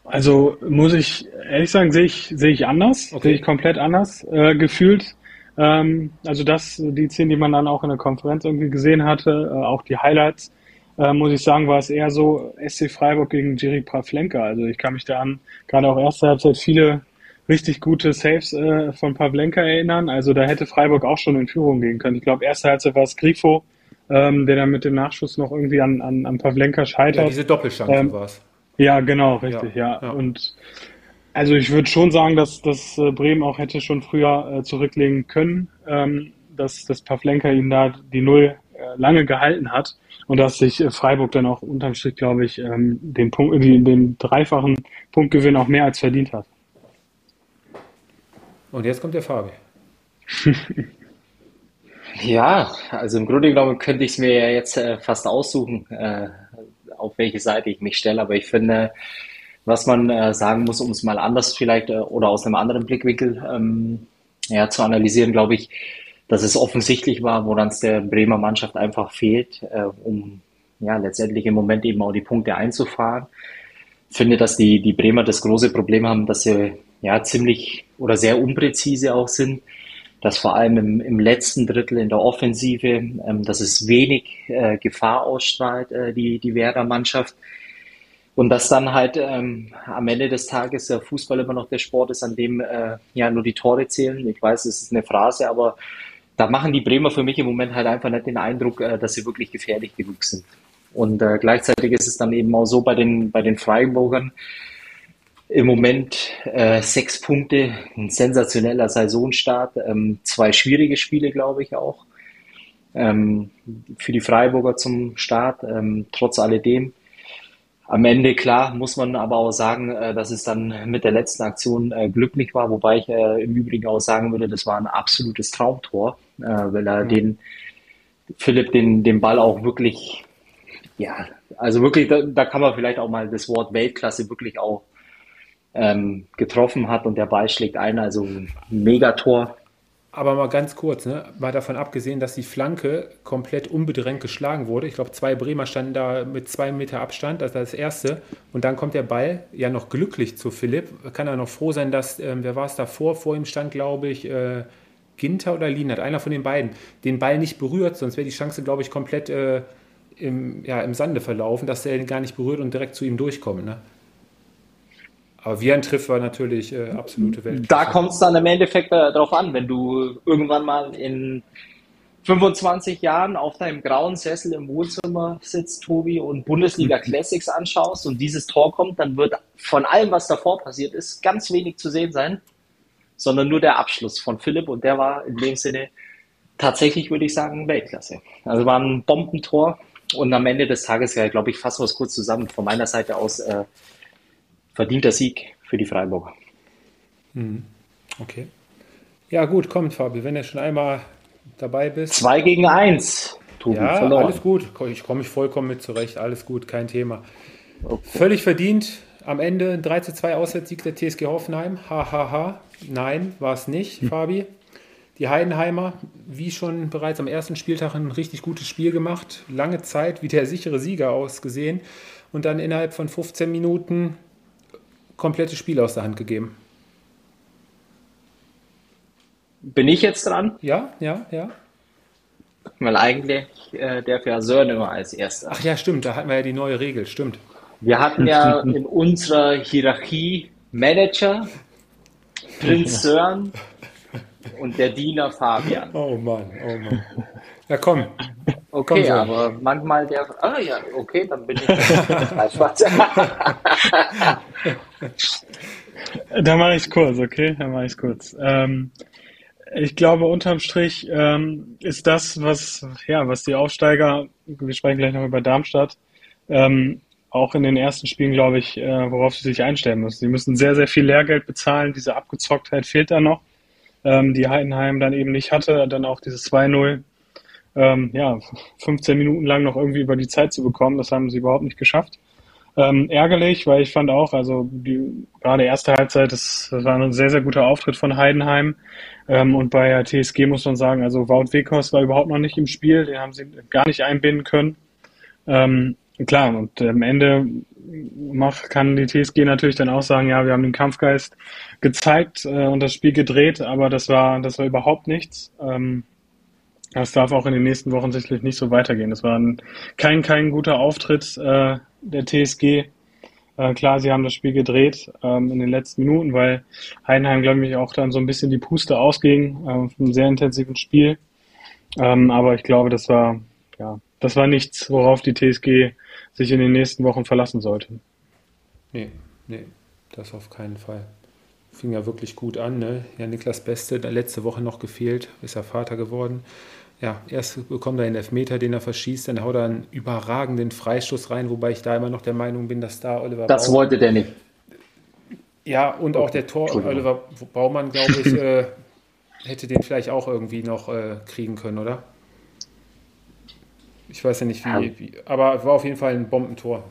Also muss ich ehrlich sagen, sehe ich, sehe ich anders, okay. sehe ich komplett anders äh, gefühlt. Ähm, also das, die Szenen, die man dann auch in der Konferenz irgendwie gesehen hatte, äh, auch die Highlights, äh, muss ich sagen, war es eher so SC Freiburg gegen Jiri Pavlenka. Also ich kann mich da an, gerade auch erste Halbzeit viele richtig gute Saves äh, von Pavlenka erinnern. Also da hätte Freiburg auch schon in Führung gehen können. Ich glaube, erste Halbzeit war es Grifo, ähm, der dann mit dem Nachschuss noch irgendwie an, an, an Pavlenka scheitert. Ja, diese Doppelchance ähm, war es. Ja, genau, richtig, ja. ja. ja. Und also ich würde schon sagen, dass, dass äh, Bremen auch hätte schon früher äh, zurücklegen können, ähm, dass, dass Pavlenka ihn da die Null äh, lange gehalten hat und dass sich äh, Freiburg dann auch unterm Strich, glaube ich, ähm, den, Punkt, den, den dreifachen Punktgewinn auch mehr als verdient hat. Und jetzt kommt der Fabi. Ja, also im Grunde genommen könnte ich es mir ja jetzt äh, fast aussuchen, äh, auf welche Seite ich mich stelle. Aber ich finde, was man äh, sagen muss, um es mal anders vielleicht äh, oder aus einem anderen Blickwinkel ähm, ja, zu analysieren, glaube ich, dass es offensichtlich war, woran es der Bremer Mannschaft einfach fehlt, äh, um ja letztendlich im Moment eben auch die Punkte einzufahren. Ich finde, dass die, die Bremer das große Problem haben, dass sie ja ziemlich oder sehr unpräzise auch sind dass vor allem im, im letzten Drittel in der Offensive, ähm, dass es wenig äh, Gefahr ausstrahlt, äh, die, die Werder-Mannschaft. Und dass dann halt ähm, am Ende des Tages der Fußball immer noch der Sport ist, an dem äh, ja nur die Tore zählen. Ich weiß, es ist eine Phrase, aber da machen die Bremer für mich im Moment halt einfach nicht den Eindruck, äh, dass sie wirklich gefährlich genug sind. Und äh, gleichzeitig ist es dann eben auch so bei den, bei den Freiburgern, im Moment äh, sechs Punkte, ein sensationeller Saisonstart, ähm, zwei schwierige Spiele, glaube ich auch, ähm, für die Freiburger zum Start, ähm, trotz alledem. Am Ende, klar, muss man aber auch sagen, äh, dass es dann mit der letzten Aktion äh, glücklich war, wobei ich äh, im Übrigen auch sagen würde, das war ein absolutes Traumtor, äh, weil er mhm. den Philipp den, den Ball auch wirklich, ja, also wirklich, da, da kann man vielleicht auch mal das Wort Weltklasse wirklich auch ähm, getroffen hat und der Ball schlägt ein, also ein Megator. Aber mal ganz kurz, ne? mal davon abgesehen, dass die Flanke komplett unbedrängt geschlagen wurde. Ich glaube, zwei Bremer standen da mit zwei Meter Abstand, das ist das erste. Und dann kommt der Ball ja noch glücklich zu Philipp. Kann er noch froh sein, dass, äh, wer war es davor? Vor ihm stand, glaube ich, äh, Ginter oder Lienert, einer von den beiden, den Ball nicht berührt, sonst wäre die Chance, glaube ich, komplett äh, im, ja, im Sande verlaufen, dass er ihn gar nicht berührt und direkt zu ihm durchkommt. Ne? Aber wie ein Triffer natürlich äh, absolute Welt. Da kommt es dann im Endeffekt äh, darauf an, wenn du irgendwann mal in 25 Jahren auf deinem grauen Sessel im Wohnzimmer sitzt, Tobi, und Bundesliga mhm. Classics anschaust und dieses Tor kommt, dann wird von allem, was davor passiert ist, ganz wenig zu sehen sein, sondern nur der Abschluss von Philipp und der war in dem Sinne tatsächlich, würde ich sagen, Weltklasse. Also war ein Bombentor und am Ende des Tages, ja, glaube ich, fassen wir es kurz zusammen von meiner Seite aus. Äh, verdienter Sieg für die Freiburger. Mhm. Okay. Ja, gut, kommt, Fabi, wenn du schon einmal dabei bist. Zwei gegen eins. Tobi, ja, verloren. alles gut. Ich komme mich vollkommen mit zurecht. Alles gut, kein Thema. Okay. Völlig verdient am Ende ein 3 zu 2 Auswärtssieg der TSG Hoffenheim. Hahaha. Ha, ha. Nein, war es nicht, hm. Fabi. Die Heidenheimer, wie schon bereits am ersten Spieltag, ein richtig gutes Spiel gemacht. Lange Zeit wie der sichere Sieger ausgesehen. Und dann innerhalb von 15 Minuten komplettes Spiel aus der Hand gegeben. Bin ich jetzt dran? Ja, ja, ja. Weil eigentlich äh, der für Sören immer als erster. Ach ja, stimmt, da hatten wir ja die neue Regel, stimmt. Wir hatten ja in unserer Hierarchie Manager, Prinz Sören und der Diener Fabian. Oh Mann, oh Mann. Ja, komm. Okay, komm aber manchmal der. Ah ja, okay, dann bin ich Da mache ich es kurz, okay? Da mache ich es kurz. Ähm, ich glaube, unterm Strich ähm, ist das, was, ja, was die Aufsteiger, wir sprechen gleich noch über Darmstadt, ähm, auch in den ersten Spielen, glaube ich, äh, worauf sie sich einstellen müssen. Sie müssen sehr, sehr viel Lehrgeld bezahlen. Diese Abgezocktheit fehlt da noch, ähm, die Heidenheim dann eben nicht hatte. Dann auch dieses 2-0, ähm, ja, 15 Minuten lang noch irgendwie über die Zeit zu bekommen. Das haben sie überhaupt nicht geschafft. Ähm, ärgerlich, weil ich fand auch, also die gerade erste Halbzeit, das, das war ein sehr, sehr guter Auftritt von Heidenheim. Ähm, und bei TSG muss man sagen, also Wout Wekos war überhaupt noch nicht im Spiel, den haben sie gar nicht einbinden können. Ähm, klar, und am Ende macht, kann die TSG natürlich dann auch sagen, ja, wir haben den Kampfgeist gezeigt äh, und das Spiel gedreht, aber das war, das war überhaupt nichts. Ähm, das darf auch in den nächsten Wochen sicherlich nicht so weitergehen. Das war ein, kein, kein guter Auftritt äh, der TSG. Äh, klar, sie haben das Spiel gedreht ähm, in den letzten Minuten, weil Heidenheim, glaube ich, auch dann so ein bisschen die Puste ausging äh, einem sehr intensiven Spiel. Ähm, aber ich glaube, das war, ja, das war nichts, worauf die TSG sich in den nächsten Wochen verlassen sollte. Nee, nee, das auf keinen Fall. Fing ja wirklich gut an. Ne? Ja, Niklas Beste, letzte Woche noch gefehlt, ist er Vater geworden ja, erst bekommt er einen Elfmeter, den er verschießt, dann haut er einen überragenden Freistoß rein, wobei ich da immer noch der Meinung bin, dass da Oliver Das Baumann, wollte der nicht. Ja, und auch der Tor, Oliver Baumann, glaube ich, äh, hätte den vielleicht auch irgendwie noch äh, kriegen können, oder? Ich weiß ja nicht wie, ja. wie, aber war auf jeden Fall ein Bombentor.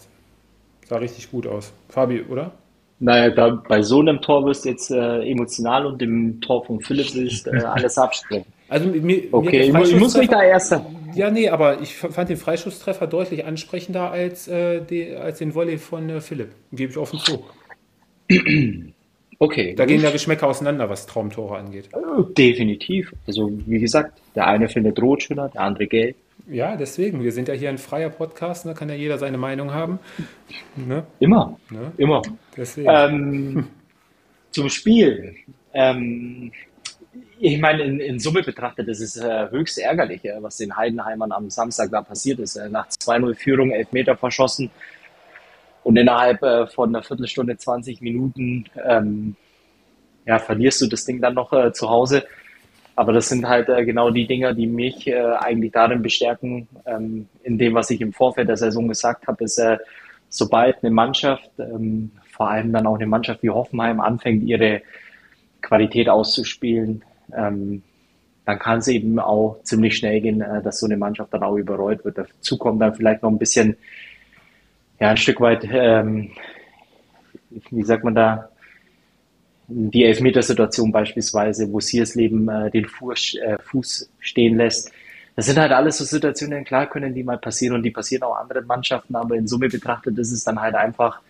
Sah richtig gut aus. Fabi, oder? Naja, da, bei so einem Tor wirst du jetzt äh, emotional und dem Tor von Philipp willst äh, alles absprechen. Also mir, okay, mir ich muss mich da erst. Ja, nee, aber ich fand den Freischusstreffer deutlich ansprechender als, äh, die, als den Volley von äh, Philipp. Gebe ich offen zu. Okay. Da gut. gehen ja Geschmäcker auseinander, was Traumtore angeht. Definitiv. Also, wie gesagt, der eine findet rot schöner, der andere gelb. Ja, deswegen. Wir sind ja hier ein freier Podcast, da ne? kann ja jeder seine Meinung haben. Ne? Immer. Ne? Immer. Deswegen. Ähm, zum Spiel. Ähm, ich meine, in, in Summe betrachtet, das ist äh, höchst ärgerlich, äh, was den Heidenheimern am Samstag da passiert ist. Äh, nach 2-0 Führung, Elfmeter verschossen und innerhalb äh, von einer Viertelstunde, 20 Minuten ähm, ja, verlierst du das Ding dann noch äh, zu Hause. Aber das sind halt äh, genau die Dinger, die mich äh, eigentlich darin bestärken, ähm, in dem, was ich im Vorfeld der Saison gesagt habe, ist, äh, sobald eine Mannschaft, ähm, vor allem dann auch eine Mannschaft wie Hoffenheim, anfängt, ihre Qualität auszuspielen, ähm, dann kann es eben auch ziemlich schnell gehen, äh, dass so eine Mannschaft dann auch überrollt wird. Dazu kommt dann vielleicht noch ein bisschen, ja, ein Stück weit, ähm, wie sagt man da, die Elfmetersituation beispielsweise, wo Siersleben äh, den Fuß, äh, Fuß stehen lässt. Das sind halt alles so Situationen, klar können die mal passieren und die passieren auch anderen Mannschaften, aber in Summe betrachtet ist es dann halt einfach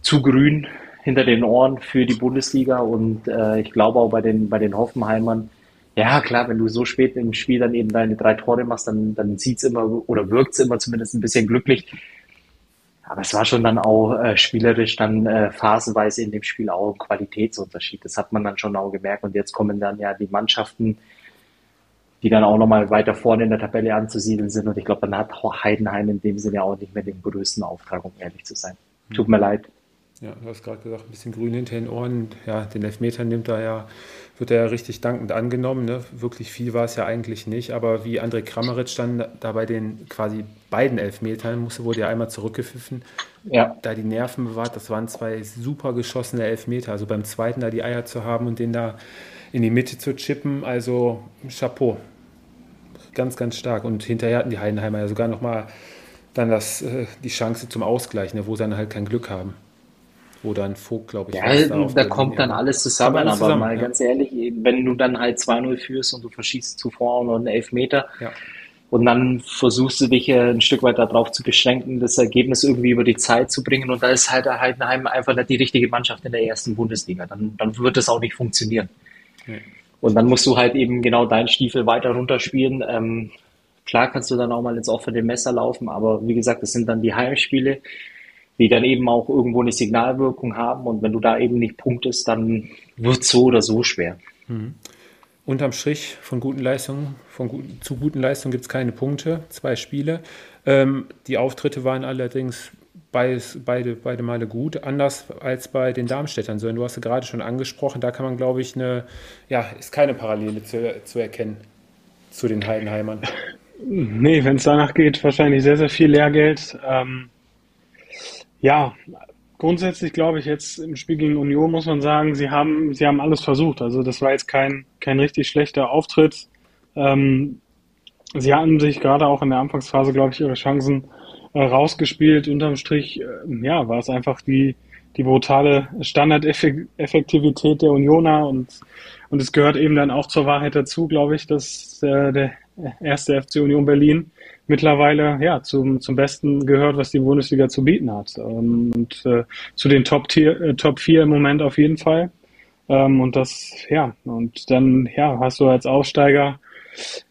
zu grün hinter den Ohren für die Bundesliga und äh, ich glaube auch bei den, bei den Hoffenheimern, ja klar, wenn du so spät im Spiel dann eben deine drei Tore machst, dann, dann sieht's immer oder wirkt's immer zumindest ein bisschen glücklich. Aber es war schon dann auch äh, spielerisch dann äh, phasenweise in dem Spiel auch ein Qualitätsunterschied. Das hat man dann schon auch gemerkt. Und jetzt kommen dann ja die Mannschaften, die dann auch nochmal weiter vorne in der Tabelle anzusiedeln sind. Und ich glaube, dann hat Heidenheim in dem Sinne auch nicht mehr den größten Auftrag, um ehrlich zu sein. Tut mir leid. Ja, du hast gerade gesagt, ein bisschen grün hinter den Ohren. Ja, den Elfmeter nimmt er ja, wird er ja richtig dankend angenommen. Ne? Wirklich viel war es ja eigentlich nicht. Aber wie André Kramaric dann da bei den quasi beiden Elfmetern musste, wurde ja einmal zurückgepfiffen. Ja. Da die Nerven bewahrt, das waren zwei super geschossene Elfmeter. Also beim zweiten da die Eier zu haben und den da in die Mitte zu chippen, also Chapeau. Ganz, ganz stark. Und hinterher hatten die Heidenheimer ja sogar nochmal dann das, äh, die Chance zum Ausgleich, ne, wo sie dann halt kein Glück haben. Wo dann Vogt, glaube ich, ja, da, da kommt dann alles zusammen, alles aber mal ja. ganz ehrlich, wenn du dann halt 2-0 führst und du verschießt zuvor noch einen Elfmeter ja. und dann versuchst du dich ein Stück weit darauf zu beschränken, das Ergebnis irgendwie über die Zeit zu bringen und da ist halt Heidenheim einfach nicht die richtige Mannschaft in der ersten Bundesliga, dann, dann wird das auch nicht funktionieren. Ja. Und dann musst du halt eben genau deinen Stiefel weiter runterspielen. Ähm, klar kannst du dann auch mal ins offene Messer laufen, aber wie gesagt, das sind dann die Heimspiele die dann eben auch irgendwo eine Signalwirkung haben. Und wenn du da eben nicht punktest, dann wird es so oder so schwer. Mhm. Unterm Strich von guten Leistungen, von guten, zu guten Leistungen gibt es keine Punkte, zwei Spiele. Ähm, die Auftritte waren allerdings beides, beide, beide Male gut, anders als bei den Darmstädtern. So, du hast es gerade schon angesprochen, da kann man, glaube ich, eine, ja, ist keine Parallele zu, zu erkennen zu den Heidenheimern. Nee, wenn es danach geht, wahrscheinlich sehr, sehr viel Lehrgeld. Ähm, ja, grundsätzlich glaube ich jetzt im Spiel gegen Union muss man sagen, sie haben, sie haben alles versucht. Also das war jetzt kein, kein richtig schlechter Auftritt. Ähm, sie hatten sich gerade auch in der Anfangsphase, glaube ich, ihre Chancen äh, rausgespielt. Unterm Strich, äh, ja, war es einfach die, die brutale Standardeffektivität der Unioner und, und es gehört eben dann auch zur Wahrheit dazu, glaube ich, dass äh, der erste FC Union Berlin mittlerweile ja zum, zum Besten gehört, was die Bundesliga zu bieten hat. Ähm, und äh, zu den Top, Tier, äh, Top 4 im Moment auf jeden Fall. Ähm, und das, ja, und dann ja, hast du als Aufsteiger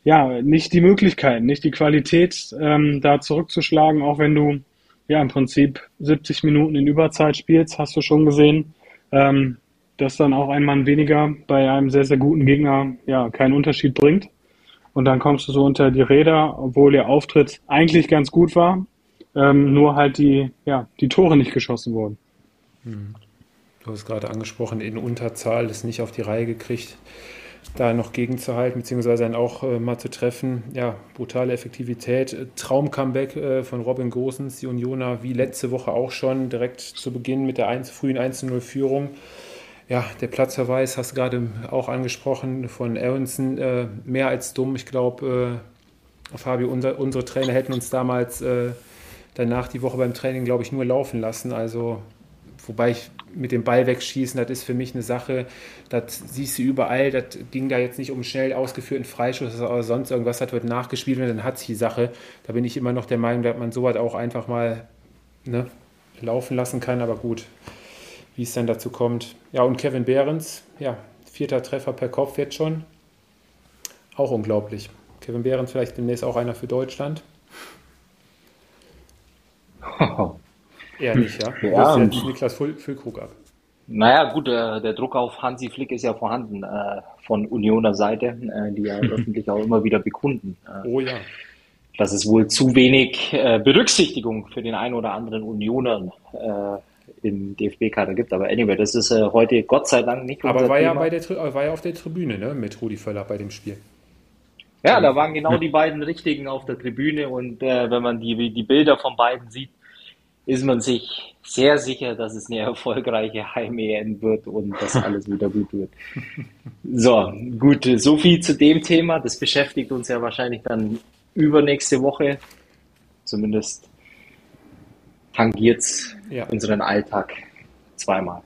ja nicht die Möglichkeit, nicht die Qualität, ähm, da zurückzuschlagen, auch wenn du ja im Prinzip 70 Minuten in Überzeit spielst, hast du schon gesehen. Ähm, dass dann auch ein Mann weniger bei einem sehr, sehr guten Gegner ja keinen Unterschied bringt. Und dann kommst du so unter die Räder, obwohl der Auftritt eigentlich ganz gut war, ähm, nur halt die, ja, die Tore nicht geschossen wurden. Hm. Du hast gerade angesprochen, in Unterzahl das nicht auf die Reihe gekriegt, da noch gegenzuhalten, beziehungsweise dann auch äh, mal zu treffen. Ja, brutale Effektivität. Traum-Comeback äh, von Robin Gosens, die Unioner, wie letzte Woche auch schon, direkt zu Beginn mit der 1, frühen 1-0-Führung. Ja, der Platzverweis hast du gerade auch angesprochen von Aronson, äh, mehr als dumm. Ich glaube, äh, Fabio, unser, unsere Trainer hätten uns damals äh, danach die Woche beim Training, glaube ich, nur laufen lassen. Also, wobei ich mit dem Ball wegschießen, das ist für mich eine Sache, das siehst du überall, das ging da jetzt nicht um schnell ausgeführten Freischuss oder sonst irgendwas, das wird nachgespielt und dann hat sich die Sache. Da bin ich immer noch der Meinung, dass man sowas auch einfach mal ne, laufen lassen kann, aber gut wie es dann dazu kommt. Ja, und Kevin Behrens, ja, vierter Treffer per Kopf jetzt schon. Auch unglaublich. Kevin Behrens vielleicht demnächst auch einer für Deutschland. Eher nicht, ja. ja du jetzt Niklas Füllkrug ab. Naja, gut, äh, der Druck auf Hansi Flick ist ja vorhanden äh, von Unioner Seite, äh, die ja öffentlich auch immer wieder bekunden. Äh, oh ja. Dass es wohl zu wenig äh, Berücksichtigung für den einen oder anderen Unioner äh, im DFB-Kader gibt. Aber anyway, das ist äh, heute Gott sei Dank nicht Aber war ja, bei der, war ja auf der Tribüne ne, mit Rudi Völler bei dem Spiel. Ja, da waren genau die beiden Richtigen auf der Tribüne und äh, wenn man die, die Bilder von beiden sieht, ist man sich sehr sicher, dass es eine erfolgreiche Heim-EM wird und dass alles wieder gut wird. So, gut, so viel zu dem Thema. Das beschäftigt uns ja wahrscheinlich dann übernächste Woche. Zumindest tangiert ja. unseren Alltag zweimal.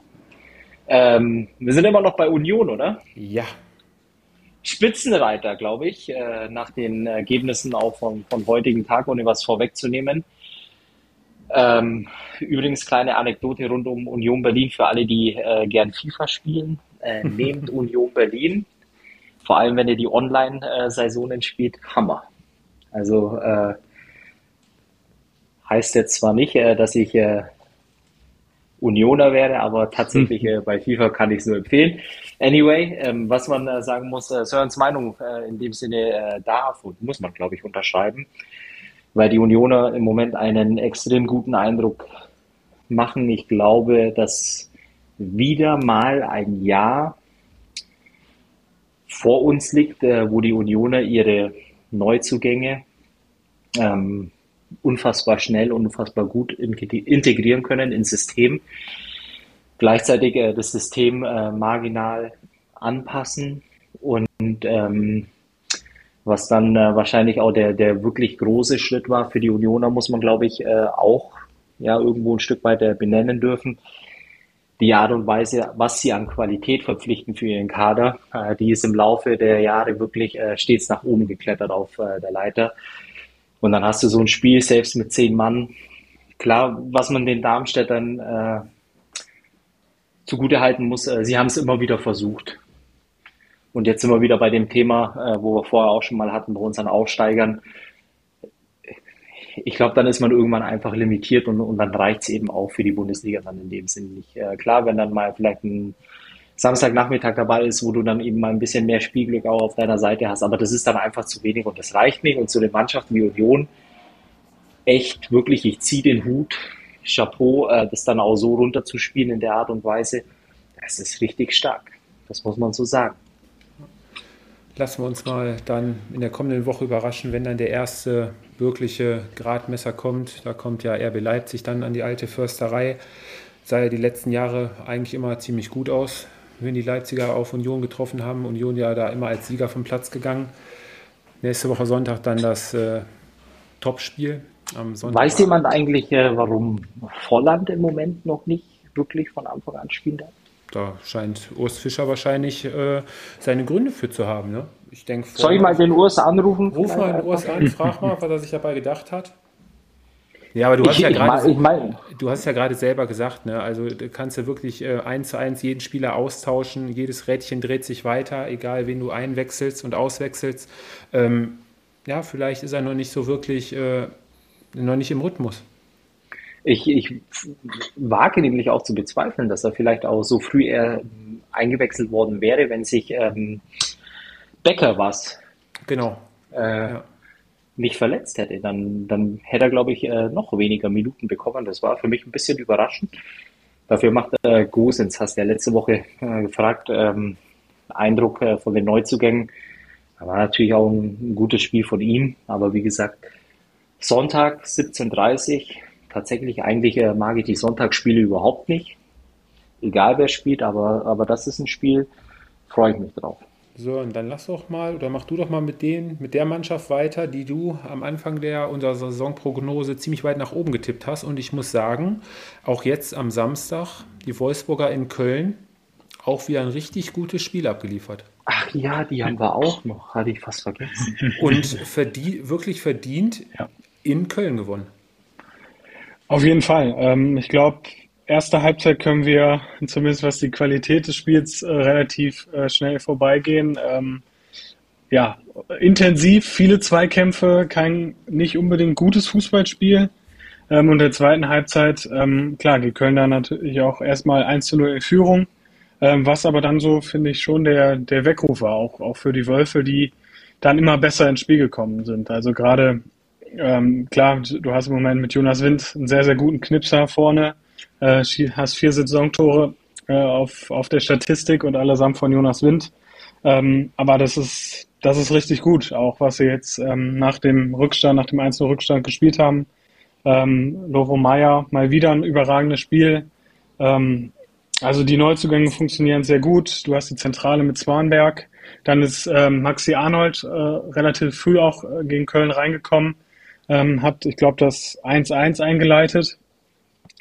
Ähm, wir sind immer noch bei Union, oder? Ja. Spitzenreiter, glaube ich, äh, nach den Ergebnissen auch von, von heutigen Tag, ohne was vorwegzunehmen. Ähm, übrigens kleine Anekdote rund um Union Berlin für alle, die äh, gern FIFA spielen. Äh, nehmt Union Berlin, vor allem wenn ihr die Online-Saisonen spielt, Hammer. Also äh, heißt jetzt zwar nicht, äh, dass ich äh, Unioner werde, aber tatsächlich äh, bei FIFA kann ich es nur empfehlen. Anyway, ähm, was man äh, sagen muss, äh, Sörens Meinung äh, in dem Sinne äh, darf und muss man, glaube ich, unterschreiben, weil die Unioner im Moment einen extrem guten Eindruck machen. Ich glaube, dass wieder mal ein Jahr vor uns liegt, äh, wo die Unioner ihre Neuzugänge ähm, unfassbar schnell und unfassbar gut integrieren können ins System. Gleichzeitig äh, das System äh, marginal anpassen und ähm, was dann äh, wahrscheinlich auch der, der wirklich große Schritt war für die Unioner, muss man glaube ich äh, auch ja irgendwo ein Stück weiter benennen dürfen. die Art und Weise, was sie an Qualität verpflichten für ihren Kader, äh, die ist im Laufe der Jahre wirklich äh, stets nach oben geklettert auf der Leiter. Und dann hast du so ein Spiel selbst mit zehn Mann. Klar, was man den Darmstädtern äh, zugute halten muss, äh, sie haben es immer wieder versucht. Und jetzt sind wir wieder bei dem Thema, äh, wo wir vorher auch schon mal hatten, bei unseren Aufsteigern ich glaube, dann ist man irgendwann einfach limitiert und, und dann reicht es eben auch für die Bundesliga dann in dem Sinne nicht. Äh, klar, wenn dann mal vielleicht ein Samstagnachmittag dabei ist, wo du dann eben mal ein bisschen mehr Spielglück auch auf deiner Seite hast, aber das ist dann einfach zu wenig und das reicht nicht. Und zu den Mannschaften wie Union, echt wirklich, ich ziehe den Hut, Chapeau, äh, das dann auch so runterzuspielen in der Art und Weise, das ist richtig stark. Das muss man so sagen lassen wir uns mal dann in der kommenden Woche überraschen, wenn dann der erste wirkliche Gradmesser kommt. Da kommt ja RB Leipzig dann an die alte Försterei. Sah ja die letzten Jahre eigentlich immer ziemlich gut aus, wenn die Leipziger auf Union getroffen haben. Union ja da immer als Sieger vom Platz gegangen. Nächste Woche Sonntag dann das äh, Topspiel. Weiß jemand eigentlich, äh, warum Volland im Moment noch nicht wirklich von Anfang an spielen darf? da scheint Urs Fischer wahrscheinlich äh, seine Gründe für zu haben. Ne? Ich denk, Soll ich mal den Urs anrufen? Ruf mal den Urs an, frag mal, was er sich dabei gedacht hat. Ja, aber du hast ich, ja gerade, ich mein, du hast ja gerade selber gesagt, ne? Also du kannst ja wirklich äh, eins zu eins jeden Spieler austauschen, jedes Rädchen dreht sich weiter, egal wen du einwechselst und auswechselst. Ähm, ja, vielleicht ist er noch nicht so wirklich, äh, noch nicht im Rhythmus. Ich, ich wage nämlich auch zu bezweifeln, dass er vielleicht auch so früh er eingewechselt worden wäre, wenn sich ähm, Becker was genau. Äh, ja. Nicht verletzt hätte. Dann, dann hätte er, glaube ich, äh, noch weniger Minuten bekommen. Das war für mich ein bisschen überraschend. Dafür macht äh, Gosens, hast du ja letzte Woche äh, gefragt, ähm, Eindruck äh, von den Neuzugängen. Da war natürlich auch ein, ein gutes Spiel von ihm, aber wie gesagt, Sonntag 17.30 Uhr, tatsächlich, eigentlich äh, mag ich die Sonntagsspiele überhaupt nicht. Egal wer spielt, aber, aber das ist ein Spiel, freue ich mich drauf. So, und dann lass doch mal, oder mach du doch mal mit denen, mit der Mannschaft weiter, die du am Anfang der unserer Saisonprognose ziemlich weit nach oben getippt hast. Und ich muss sagen, auch jetzt am Samstag, die Wolfsburger in Köln, auch wieder ein richtig gutes Spiel abgeliefert. Ach ja, die haben wir auch noch, hatte ich fast vergessen. Und verdient, wirklich verdient ja. in Köln gewonnen. Auf jeden Fall. Ähm, ich glaube, erste Halbzeit können wir, zumindest was die Qualität des Spiels, äh, relativ äh, schnell vorbeigehen. Ähm, ja, intensiv, viele Zweikämpfe, kein nicht unbedingt gutes Fußballspiel. Ähm, und der zweiten Halbzeit, ähm, klar, die Kölner natürlich auch erstmal 1 zu 0 in Führung. Ähm, was aber dann so, finde ich, schon der, der Weckruf war, auch, auch für die Wölfe, die dann immer besser ins Spiel gekommen sind. Also gerade ähm, klar, du hast im Moment mit Jonas Wind einen sehr, sehr guten Knipser vorne. Äh, hast vier Saisontore äh, auf, auf der Statistik und allesamt von Jonas Wind. Ähm, aber das ist, das ist richtig gut, auch was sie jetzt ähm, nach dem Rückstand, nach dem 1 Rückstand gespielt haben. Ähm, Lovo Meyer mal wieder ein überragendes Spiel. Ähm, also die Neuzugänge funktionieren sehr gut. Du hast die Zentrale mit Zwanberg. Dann ist ähm, Maxi Arnold äh, relativ früh auch äh, gegen Köln reingekommen ähm, hat, ich glaube, das 1-1 eingeleitet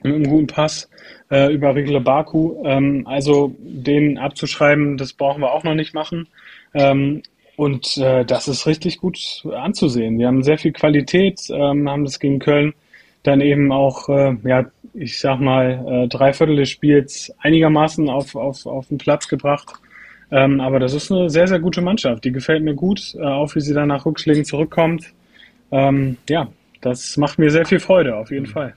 mit einem guten Pass äh, über Rigle Baku. Ähm, also den abzuschreiben, das brauchen wir auch noch nicht machen. Ähm, und äh, das ist richtig gut anzusehen. Wir haben sehr viel Qualität, ähm, haben das gegen Köln dann eben auch, äh, ja, ich sag mal, äh, drei Viertel des Spiels einigermaßen auf, auf, auf den Platz gebracht. Ähm, aber das ist eine sehr, sehr gute Mannschaft. Die gefällt mir gut, äh, auch wie sie dann nach Rückschlägen zurückkommt ähm, ja, das macht mir sehr viel Freude, auf jeden. Fall.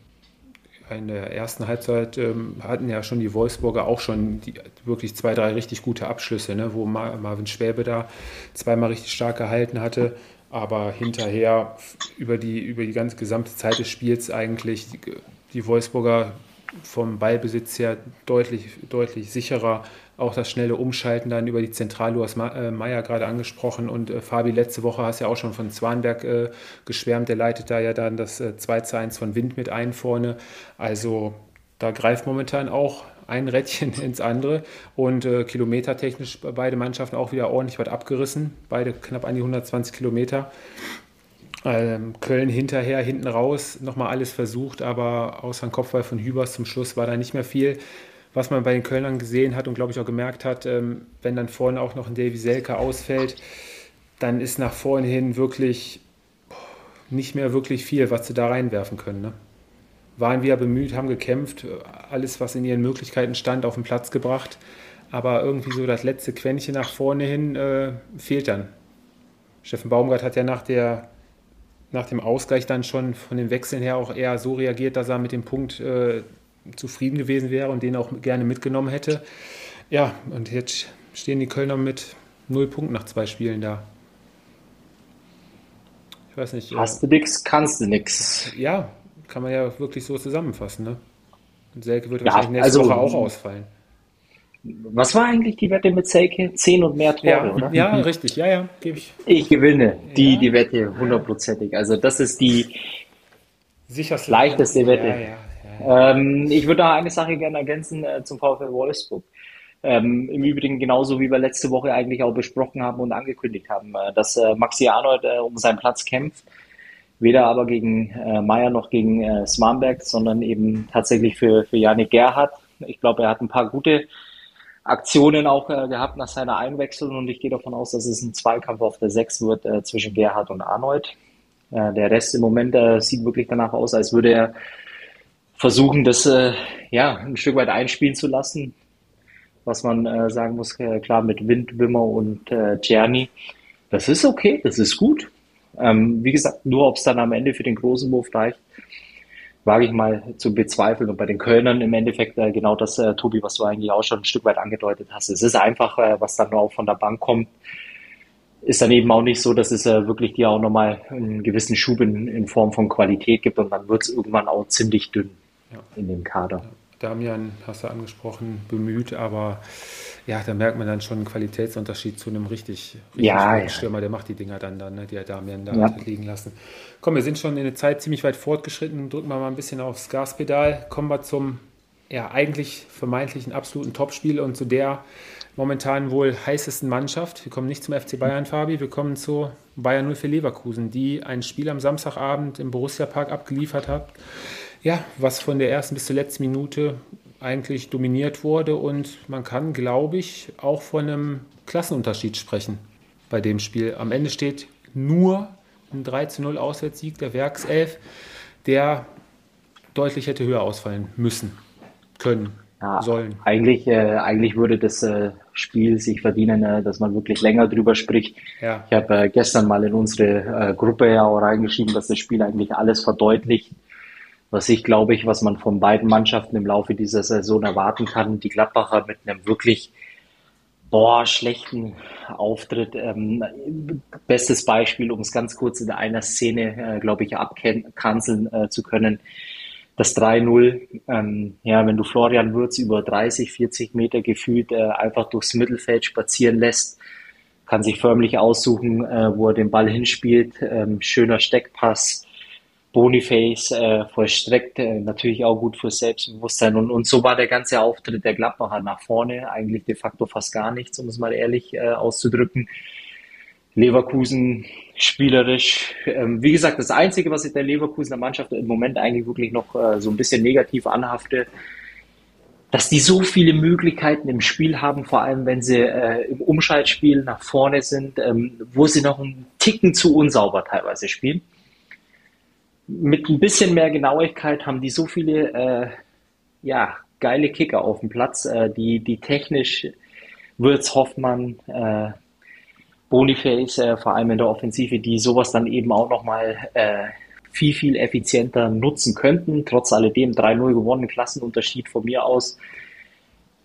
In der ersten Halbzeit ähm, hatten ja schon die Wolfsburger auch schon die, wirklich zwei, drei richtig gute Abschlüsse, ne, wo Mar Marvin Schwäbe da zweimal richtig stark gehalten hatte. Aber hinterher über die, über die ganze gesamte Zeit des Spiels eigentlich die, die Wolfsburger vom Ballbesitz her deutlich, deutlich sicherer auch das schnelle Umschalten dann über die Zentrale, du hast äh, Meier gerade angesprochen und äh, Fabi, letzte Woche hast ja auch schon von Zwanberg äh, geschwärmt, der leitet da ja dann das äh, 2 zu 1 von Wind mit ein vorne. Also da greift momentan auch ein Rädchen ins andere und äh, kilometertechnisch beide Mannschaften auch wieder ordentlich was abgerissen, beide knapp an die 120 Kilometer. Ähm, Köln hinterher, hinten raus, nochmal alles versucht, aber außer ein Kopfball von Hübers zum Schluss war da nicht mehr viel. Was man bei den Kölnern gesehen hat und glaube ich auch gemerkt hat, ähm, wenn dann vorne auch noch ein Davy Selke ausfällt, dann ist nach vorne hin wirklich nicht mehr wirklich viel, was sie da reinwerfen können. Ne? Waren wir bemüht, haben gekämpft, alles, was in ihren Möglichkeiten stand, auf den Platz gebracht. Aber irgendwie so das letzte Quäntchen nach vorne hin äh, fehlt dann. Steffen Baumgart hat ja nach, der, nach dem Ausgleich dann schon von den Wechseln her auch eher so reagiert, dass er mit dem Punkt äh, zufrieden gewesen wäre und den auch gerne mitgenommen hätte. Ja, und jetzt stehen die Kölner mit null Punkten nach zwei Spielen da. Ich weiß nicht. Hast du nix, kannst du nix. Ja, kann man ja wirklich so zusammenfassen. Ne? Und Selke wird ja, wahrscheinlich nächste also, Woche auch ausfallen. Was war eigentlich die Wette mit Selke? Zehn und mehr Tore, ja, oder? Ja, richtig. Ja, ja, gebe ich. Ich gewinne die, ja. die Wette hundertprozentig. Also das ist die Sicherste leichteste Wette. Ja, ähm, ich würde da eine Sache gerne ergänzen äh, zum VfL Wolfsburg. Ähm, Im Übrigen genauso wie wir letzte Woche eigentlich auch besprochen haben und angekündigt haben, äh, dass äh, Maxi Arnold äh, um seinen Platz kämpft. Weder aber gegen äh, Meier noch gegen äh, Smarnberg, sondern eben tatsächlich für, für Janik Gerhardt. Ich glaube, er hat ein paar gute Aktionen auch äh, gehabt nach seiner Einwechslung und ich gehe davon aus, dass es ein Zweikampf auf der 6 wird äh, zwischen Gerhard und Arnold. Der Rest im Moment sieht wirklich danach aus, als würde er versuchen, das äh, ja ein Stück weit einspielen zu lassen. Was man äh, sagen muss, äh, klar mit Wind, Wimmer und äh, Czerny. Das ist okay, das ist gut. Ähm, wie gesagt, nur ob es dann am Ende für den großen Wurf reicht, wage ich mal zu bezweifeln. Und bei den Kölnern im Endeffekt äh, genau das, äh, Tobi, was du eigentlich auch schon ein Stück weit angedeutet hast. Es ist einfach, äh, was dann auch von der Bank kommt, ist dann eben auch nicht so, dass es äh, wirklich dir auch nochmal einen gewissen Schub in, in Form von Qualität gibt und dann wird es irgendwann auch ziemlich dünn ja. in dem Kader. Damian, hast du angesprochen, bemüht, aber ja, da merkt man dann schon einen Qualitätsunterschied zu einem richtig, richtig ja, ja. Stürmer, der macht die Dinger dann, dann ne, die hat Damian da ja. liegen lassen. Komm, wir sind schon in der Zeit ziemlich weit fortgeschritten, drücken wir mal ein bisschen aufs Gaspedal, kommen wir zum ja, eigentlich vermeintlichen absoluten Topspiel und zu der momentan wohl heißesten Mannschaft. Wir kommen nicht zum FC Bayern, Fabi, wir kommen zu Bayern 04 Leverkusen, die ein Spiel am Samstagabend im Borussia Park abgeliefert hat ja, was von der ersten bis zur letzten Minute eigentlich dominiert wurde. Und man kann, glaube ich, auch von einem Klassenunterschied sprechen bei dem Spiel. Am Ende steht nur ein 3 zu 0 Auswärtssieg der Werkself, der deutlich hätte höher ausfallen müssen, können, ja, sollen. Eigentlich, äh, eigentlich würde das äh, Spiel sich verdienen, äh, dass man wirklich länger drüber spricht. Ja. Ich habe äh, gestern mal in unsere äh, Gruppe ja auch reingeschrieben, dass das Spiel eigentlich alles verdeutlicht was ich glaube ich, was man von beiden Mannschaften im Laufe dieser Saison erwarten kann. Die Gladbacher mit einem wirklich boah, schlechten Auftritt. Ähm, bestes Beispiel, um es ganz kurz in einer Szene, äh, glaube ich, abkanzeln äh, zu können. Das 3-0, ähm, ja, wenn du Florian Würz über 30, 40 Meter gefühlt äh, einfach durchs Mittelfeld spazieren lässt, kann sich förmlich aussuchen, äh, wo er den Ball hinspielt. Ähm, schöner Steckpass, Boniface äh, vollstreckt, äh, natürlich auch gut für Selbstbewusstsein. Und, und so war der ganze Auftritt der Gladbacher nach vorne, eigentlich de facto fast gar nichts, um es mal ehrlich äh, auszudrücken. Leverkusen spielerisch, ähm, wie gesagt, das Einzige, was ich der Leverkusener Mannschaft im Moment eigentlich wirklich noch äh, so ein bisschen negativ anhafte, dass die so viele Möglichkeiten im Spiel haben, vor allem wenn sie äh, im Umschaltspiel nach vorne sind, ähm, wo sie noch einen Ticken zu unsauber teilweise spielen mit ein bisschen mehr Genauigkeit haben die so viele äh, ja, geile Kicker auf dem Platz, äh, die, die technisch Würz, Hoffmann, äh, Boniface, äh, vor allem in der Offensive, die sowas dann eben auch nochmal äh, viel, viel effizienter nutzen könnten. Trotz alledem 3-0 gewonnen, Klassenunterschied von mir aus.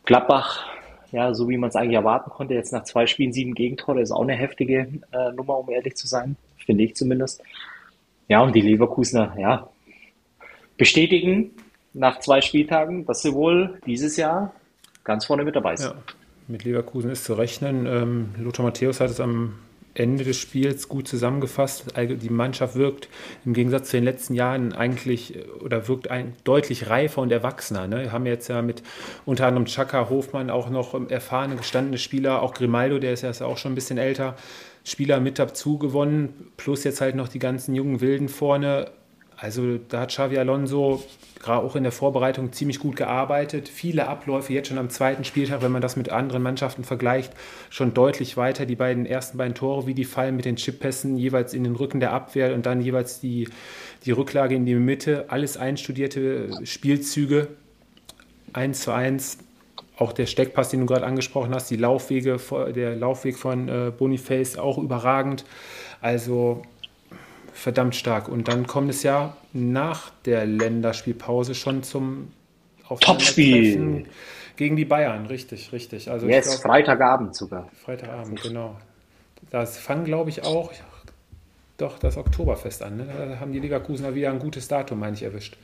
Gladbach, ja, so wie man es eigentlich erwarten konnte, jetzt nach zwei Spielen sieben Gegentore, ist auch eine heftige äh, Nummer, um ehrlich zu sein, finde ich zumindest. Ja, und die Leverkusener, ja, bestätigen nach zwei Spieltagen, dass sie wohl dieses Jahr ganz vorne mit dabei sind. Ja, mit Leverkusen ist zu rechnen. Ähm, Lothar Matthäus hat es am Ende des Spiels gut zusammengefasst. Die Mannschaft wirkt im Gegensatz zu den letzten Jahren eigentlich oder wirkt ein, deutlich reifer und erwachsener. Ne? Wir haben jetzt ja mit unter anderem Chaka Hofmann auch noch erfahrene, gestandene Spieler, auch Grimaldo, der ist ja auch schon ein bisschen älter, Spieler mit dazu gewonnen, plus jetzt halt noch die ganzen jungen Wilden vorne. Also da hat Xavi Alonso gerade auch in der Vorbereitung ziemlich gut gearbeitet. Viele Abläufe jetzt schon am zweiten Spieltag, wenn man das mit anderen Mannschaften vergleicht, schon deutlich weiter. Die beiden ersten beiden Tore, wie die fallen mit den Chippässen, jeweils in den Rücken der Abwehr und dann jeweils die, die Rücklage in die Mitte. Alles einstudierte Spielzüge. 1 zu 1. Auch der Steckpass, den du gerade angesprochen hast, die Laufwege, der Laufweg von äh, Boniface auch überragend. Also verdammt stark. Und dann kommt es ja nach der Länderspielpause schon zum Topspiel gegen die Bayern. Richtig, richtig. Also yes, glaub, Freitagabend sogar. Freitagabend, genau. Das fangen, glaube ich, auch doch das Oktoberfest an. Ne? Da haben die Leverkusener wieder ein gutes Datum, meine ich, erwischt.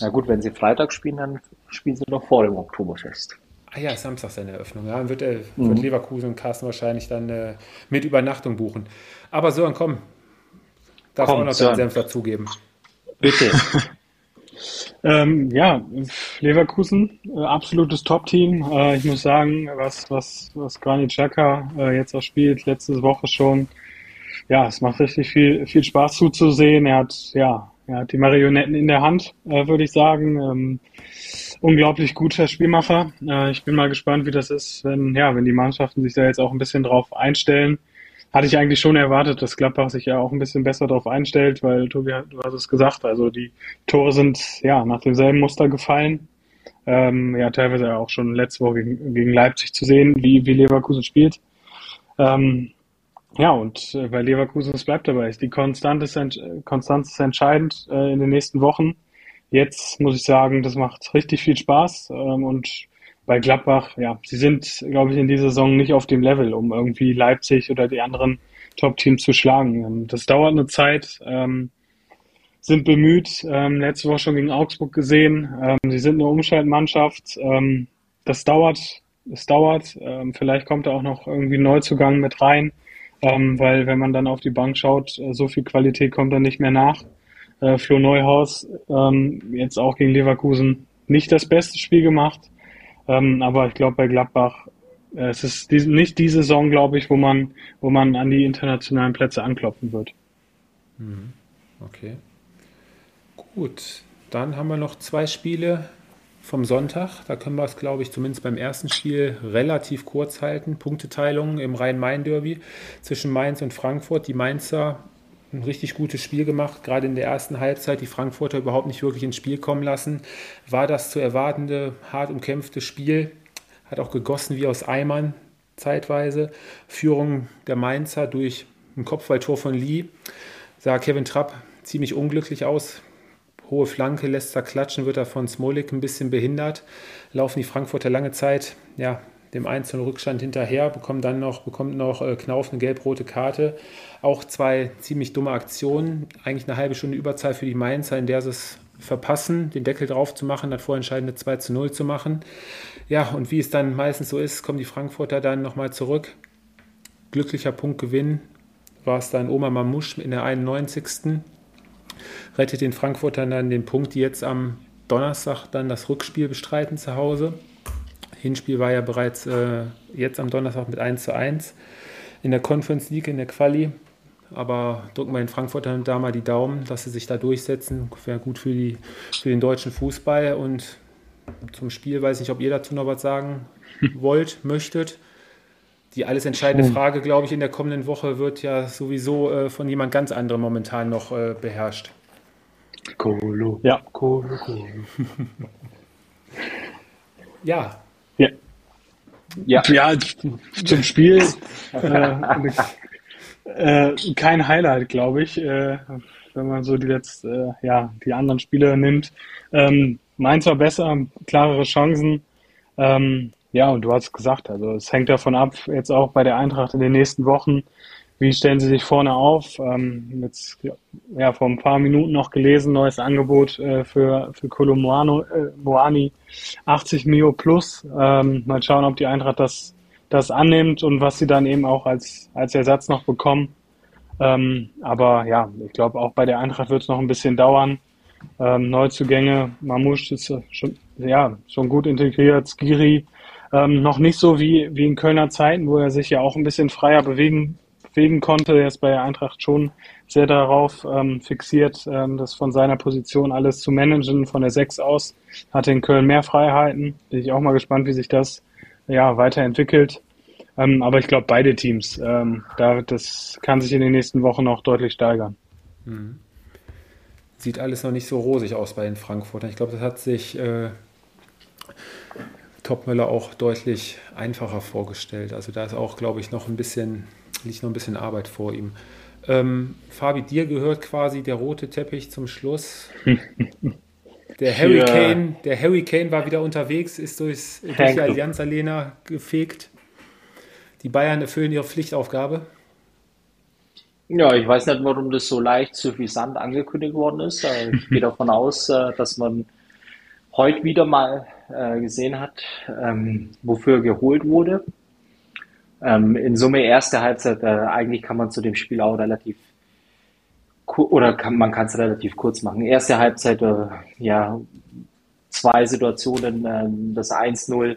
Na gut, wenn sie Freitag spielen, dann spielen sie noch vor dem Oktoberfest. Ah ja, Samstag seine Eröffnung. Ja, dann wird, äh, mhm. wird Leverkusen und Carsten wahrscheinlich dann äh, mit Übernachtung buchen. Aber so, dann komm, Darf Komm, auch noch deinen Senf dazugeben. Bitte. ähm, ja, Leverkusen, äh, absolutes Top-Team. Äh, ich muss sagen, was, was, was Granit Xhaka äh, jetzt auch spielt, letzte Woche schon, ja, es macht richtig viel, viel Spaß zuzusehen. Er hat, ja, hat die Marionetten in der Hand, äh, würde ich sagen. Ähm, unglaublich guter Spielmacher. Äh, ich bin mal gespannt, wie das ist, wenn, ja, wenn die Mannschaften sich da jetzt auch ein bisschen drauf einstellen hatte ich eigentlich schon erwartet, dass Gladbach sich ja auch ein bisschen besser darauf einstellt, weil Tobi, du hast es gesagt, also die Tore sind ja nach demselben Muster gefallen. Ähm, ja, teilweise auch schon letzte Woche gegen, gegen Leipzig zu sehen, wie, wie Leverkusen spielt. Ähm, ja, und äh, bei Leverkusen, es bleibt dabei. Die Konstanz ist, Konstanz ist entscheidend äh, in den nächsten Wochen. Jetzt muss ich sagen, das macht richtig viel Spaß ähm, und bei Gladbach, ja, sie sind, glaube ich, in dieser Saison nicht auf dem Level, um irgendwie Leipzig oder die anderen Top-Teams zu schlagen. Ähm, das dauert eine Zeit, ähm, sind bemüht, ähm, letzte Woche schon gegen Augsburg gesehen. Ähm, sie sind eine Umschaltmannschaft. Ähm, das dauert, es dauert. Vielleicht kommt da auch noch irgendwie ein Neuzugang mit rein, ähm, weil wenn man dann auf die Bank schaut, äh, so viel Qualität kommt dann nicht mehr nach. Äh, Flo Neuhaus ähm, jetzt auch gegen Leverkusen nicht das beste Spiel gemacht. Ähm, aber ich glaube bei Gladbach, äh, es ist die, nicht die Saison, glaube ich, wo man, wo man an die internationalen Plätze anklopfen wird. Mhm. Okay. Gut, dann haben wir noch zwei Spiele vom Sonntag. Da können wir es, glaube ich, zumindest beim ersten Spiel relativ kurz halten. Punkteteilung im Rhein-Main-Derby zwischen Mainz und Frankfurt. Die Mainzer ein richtig gutes Spiel gemacht, gerade in der ersten Halbzeit die Frankfurter überhaupt nicht wirklich ins Spiel kommen lassen. War das zu erwartende, hart umkämpfte Spiel, hat auch gegossen wie aus Eimern zeitweise. Führung der Mainzer durch ein Kopfballtor von Lee sah Kevin Trapp ziemlich unglücklich aus. Hohe Flanke lässt er klatschen, wird er von Smolik ein bisschen behindert. Laufen die Frankfurter lange Zeit ja, dem einzelnen Rückstand hinterher, bekommt dann noch, bekommt noch äh, Knauf eine gelb-rote Karte. Auch zwei ziemlich dumme Aktionen. Eigentlich eine halbe Stunde Überzahl für die Mainzer, in der sie es verpassen, den Deckel drauf zu machen, das vorentscheidende 2 zu 0 zu machen. Ja, und wie es dann meistens so ist, kommen die Frankfurter dann nochmal zurück. Glücklicher Punktgewinn war es dann Oma Mamouche in der 91. Rettet den Frankfurtern dann den Punkt, die jetzt am Donnerstag dann das Rückspiel bestreiten zu Hause. Hinspiel war ja bereits äh, jetzt am Donnerstag mit 1 zu 1 in der Conference League, in der Quali. Aber drücken wir den Frankfurtern da mal die Daumen, dass sie sich da durchsetzen. Wäre gut für, die, für den deutschen Fußball. Und zum Spiel weiß ich nicht, ob ihr dazu noch was sagen wollt, möchtet. Die alles entscheidende hm. Frage, glaube ich, in der kommenden Woche wird ja sowieso äh, von jemand ganz anderem momentan noch äh, beherrscht. Kolo. Ja. Kolo, Kolo. ja, ja, ja zum Spiel äh, äh, kein Highlight, glaube ich, äh, wenn man so die letzte, äh, ja, die anderen Spiele nimmt. Ähm, Mainz war besser, klarere Chancen. Ähm, ja, und du hast gesagt, also es hängt davon ab, jetzt auch bei der Eintracht in den nächsten Wochen, wie stellen Sie sich vorne auf? Ähm, jetzt ja vor ein paar Minuten noch gelesen, neues Angebot äh, für für Colomuano äh, Moani 80 Mio plus. Ähm, mal schauen, ob die Eintracht das das annimmt und was sie dann eben auch als als Ersatz noch bekommen. Ähm, aber ja, ich glaube auch bei der Eintracht wird es noch ein bisschen dauern. Ähm, Neuzugänge, Mamouche ist schon ja schon gut integriert, Skiri ähm, noch nicht so wie wie in Kölner Zeiten, wo er sich ja auch ein bisschen freier bewegen bewegen konnte. Er ist bei der Eintracht schon sehr darauf ähm, fixiert, ähm, das von seiner Position alles zu managen, von der 6 aus. Hatte in Köln mehr Freiheiten. Bin ich auch mal gespannt, wie sich das ja, weiterentwickelt. Ähm, aber ich glaube, beide Teams, ähm, da, das kann sich in den nächsten Wochen noch deutlich steigern. Mhm. Sieht alles noch nicht so rosig aus bei den Frankfurtern. Ich glaube, das hat sich äh, Topmöller auch deutlich einfacher vorgestellt. Also da ist auch, glaube ich, noch ein bisschen, liegt noch ein bisschen Arbeit vor ihm. Ähm, Fabi, dir gehört quasi der rote Teppich zum Schluss. Der Hurricane, der Hurricane war wieder unterwegs, ist durchs, durch die Allianz Arena gefegt. Die Bayern erfüllen ihre Pflichtaufgabe. Ja, ich weiß nicht, warum das so leicht suffisant angekündigt worden ist. Ich gehe davon aus, äh, dass man heute wieder mal äh, gesehen hat, ähm, wofür geholt wurde. Ähm, in Summe erste Halbzeit, äh, eigentlich kann man zu dem Spiel auch relativ oder kann, man kann es relativ kurz machen. Erste Halbzeit, äh, ja, zwei Situationen, äh, das 1-0,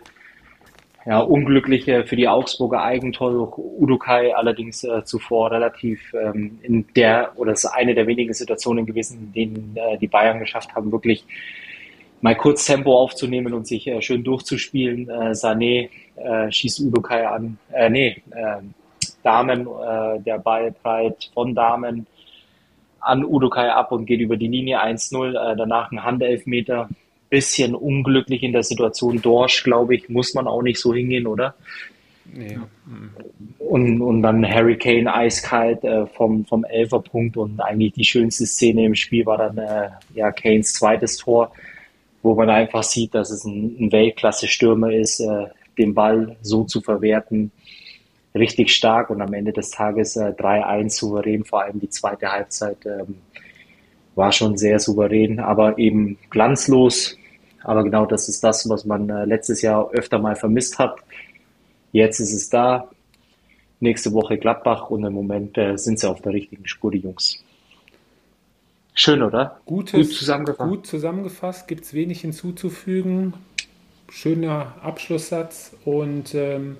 ja, unglückliche für die Augsburger Eigentor durch Udukai, allerdings äh, zuvor relativ ähm, in der, oder es ist eine der wenigen Situationen gewesen, in denen äh, die Bayern geschafft haben, wirklich mal kurz Tempo aufzunehmen und sich äh, schön durchzuspielen. Äh, Sané äh, schießt Udukai an, äh, nee, äh, Damen, äh, der Ball breit von Damen an Udukai ab und geht über die Linie 1-0. Äh, danach ein Handelfmeter. Bisschen unglücklich in der Situation. Dorsch, glaube ich, muss man auch nicht so hingehen, oder? Nee. Und, und dann Harry Kane eiskalt äh, vom, vom Elferpunkt und eigentlich die schönste Szene im Spiel war dann äh, ja Kanes zweites Tor, wo man einfach sieht, dass es ein, ein Weltklasse-Stürmer ist, äh, den Ball so zu verwerten, richtig stark und am Ende des Tages äh, 3-1 souverän, vor allem die zweite Halbzeit ähm, war schon sehr souverän, aber eben glanzlos. Aber genau das ist das, was man äh, letztes Jahr öfter mal vermisst hat. Jetzt ist es da. Nächste Woche Gladbach und im Moment äh, sind sie auf der richtigen Spur, die Jungs. Schön, oder? Gutes, gut zusammengefasst. Gut zusammengefasst, gibt es wenig hinzuzufügen. Schöner Abschlusssatz und ähm,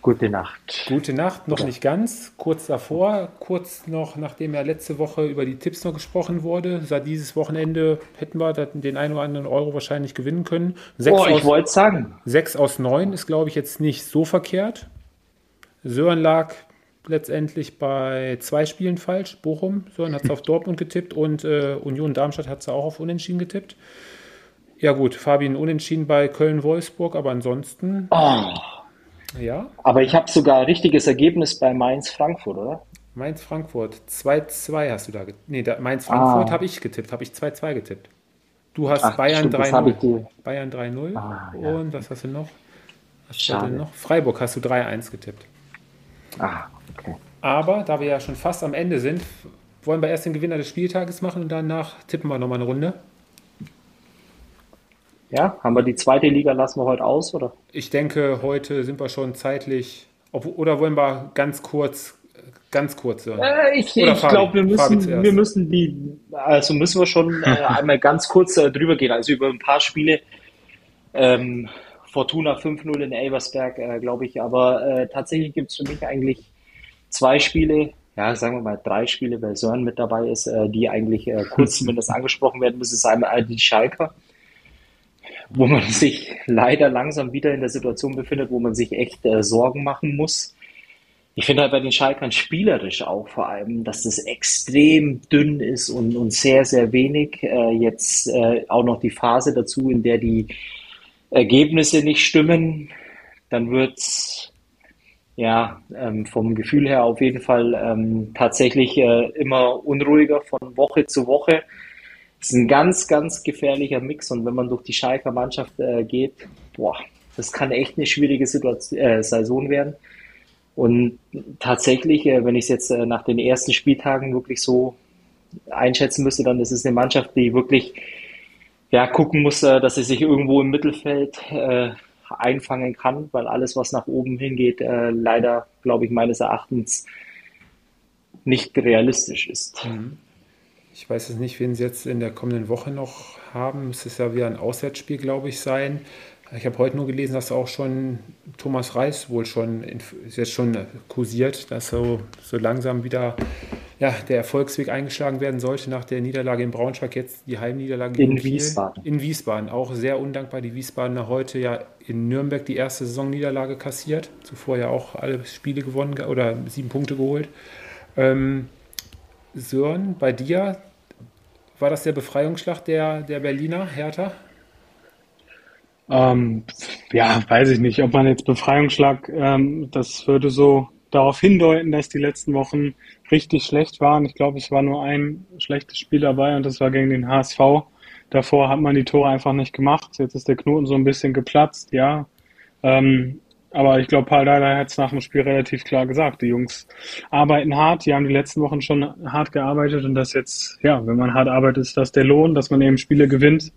Gute Nacht. Gute Nacht, noch Oder? nicht ganz. Kurz davor, kurz noch, nachdem ja letzte Woche über die Tipps noch gesprochen wurde, seit dieses Wochenende hätten wir den einen oder anderen Euro wahrscheinlich gewinnen können. Sechs oh, ich wollte sagen. Sechs aus neun ist, glaube ich, jetzt nicht so verkehrt. Sören lag letztendlich bei zwei Spielen falsch. Bochum, Sören hat es auf Dortmund getippt und äh, Union Darmstadt hat es auch auf Unentschieden getippt. Ja gut, Fabian Unentschieden bei Köln-Wolfsburg, aber ansonsten... Oh. Ja. Aber ich habe sogar ein richtiges Ergebnis bei Mainz-Frankfurt, oder? Mainz-Frankfurt. 2-2 hast du da getippt. Nee, Mainz-Frankfurt ah. habe ich getippt, habe ich 2-2 getippt. Du hast Ach, Bayern 3-0. Bayern 3-0. Ah, ja. Und was hast du noch? Was Schade. hast du noch? Freiburg hast du 3-1 getippt. Ah, okay. Aber da wir ja schon fast am Ende sind, wollen wir erst den Gewinner des Spieltages machen und danach tippen wir nochmal eine Runde. Ja, haben wir die zweite Liga, lassen wir heute aus, oder? Ich denke, heute sind wir schon zeitlich, oder wollen wir ganz kurz, ganz kurz? Äh, ich ich glaube, wir müssen, wir müssen die, also müssen wir schon äh, einmal ganz kurz äh, drüber gehen, also über ein paar Spiele. Ähm, Fortuna 5-0 in Elversberg, äh, glaube ich, aber äh, tatsächlich gibt es für mich eigentlich zwei Spiele, ja, sagen wir mal drei Spiele, weil Sören mit dabei ist, äh, die eigentlich kurz zumindest angesprochen werden müssen. Es ist einmal die Schalker, wo man sich leider langsam wieder in der Situation befindet, wo man sich echt äh, Sorgen machen muss. Ich finde halt bei den Schalkern spielerisch auch vor allem, dass das extrem dünn ist und, und sehr, sehr wenig. Äh, jetzt äh, auch noch die Phase dazu, in der die Ergebnisse nicht stimmen. Dann wird's ja ähm, vom Gefühl her auf jeden Fall ähm, tatsächlich äh, immer unruhiger von Woche zu Woche. Das ist ein ganz, ganz gefährlicher Mix und wenn man durch die Schalker Mannschaft äh, geht, boah, das kann echt eine schwierige Situation, äh, Saison werden. Und tatsächlich, äh, wenn ich es jetzt äh, nach den ersten Spieltagen wirklich so einschätzen müsste, dann ist es eine Mannschaft, die wirklich ja, gucken muss, äh, dass sie sich irgendwo im Mittelfeld äh, einfangen kann, weil alles, was nach oben hingeht, leider, glaube ich, meines Erachtens nicht realistisch ist. Mhm. Ich weiß jetzt nicht, wen sie jetzt in der kommenden Woche noch haben. Es ist ja wieder ein Auswärtsspiel, glaube ich, sein. Ich habe heute nur gelesen, dass auch schon Thomas Reis wohl schon ist jetzt schon kursiert, dass so, so langsam wieder ja, der Erfolgsweg eingeschlagen werden sollte nach der Niederlage in Braunschweig, jetzt die Heimniederlage in Wiesbaden. In Wiesbaden, auch sehr undankbar. Die Wiesbadener heute ja in Nürnberg die erste Saisonniederlage kassiert, zuvor ja auch alle Spiele gewonnen oder sieben Punkte geholt. Ähm, Sören, bei dir war das der Befreiungsschlag der, der Berliner Hertha? Ähm, ja, weiß ich nicht, ob man jetzt Befreiungsschlag, ähm, das würde so darauf hindeuten, dass die letzten Wochen richtig schlecht waren. Ich glaube, es war nur ein schlechtes Spiel dabei und das war gegen den HSV. Davor hat man die Tore einfach nicht gemacht. Jetzt ist der Knoten so ein bisschen geplatzt, ja. Ähm, aber ich glaube, Paul Dardai hat es nach dem Spiel relativ klar gesagt. Die Jungs arbeiten hart, die haben die letzten Wochen schon hart gearbeitet und das jetzt, ja, wenn man hart arbeitet, ist das der Lohn, dass man eben Spiele gewinnt.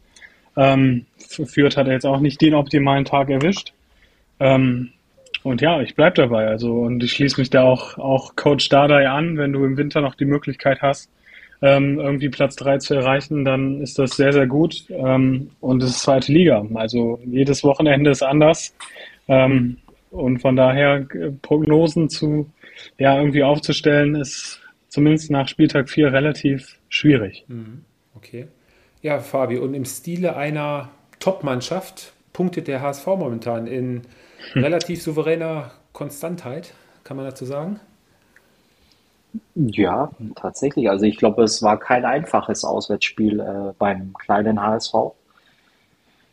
Ähm, Fürth hat er jetzt auch nicht den optimalen Tag erwischt. Ähm, und ja, ich bleib dabei. Also und ich schließe mich da auch, auch Coach Dardai an. Wenn du im Winter noch die Möglichkeit hast, ähm, irgendwie Platz drei zu erreichen, dann ist das sehr, sehr gut. Ähm, und es ist zweite Liga. Also jedes Wochenende ist anders. Ähm, und von daher äh, Prognosen zu ja irgendwie aufzustellen, ist zumindest nach Spieltag 4 relativ schwierig. Mhm. Okay. Ja, Fabi, und im Stile einer Top-Mannschaft punktet der HSV momentan in relativ souveräner Konstantheit, kann man dazu sagen? Ja, tatsächlich. Also ich glaube, es war kein einfaches Auswärtsspiel äh, beim kleinen HSV.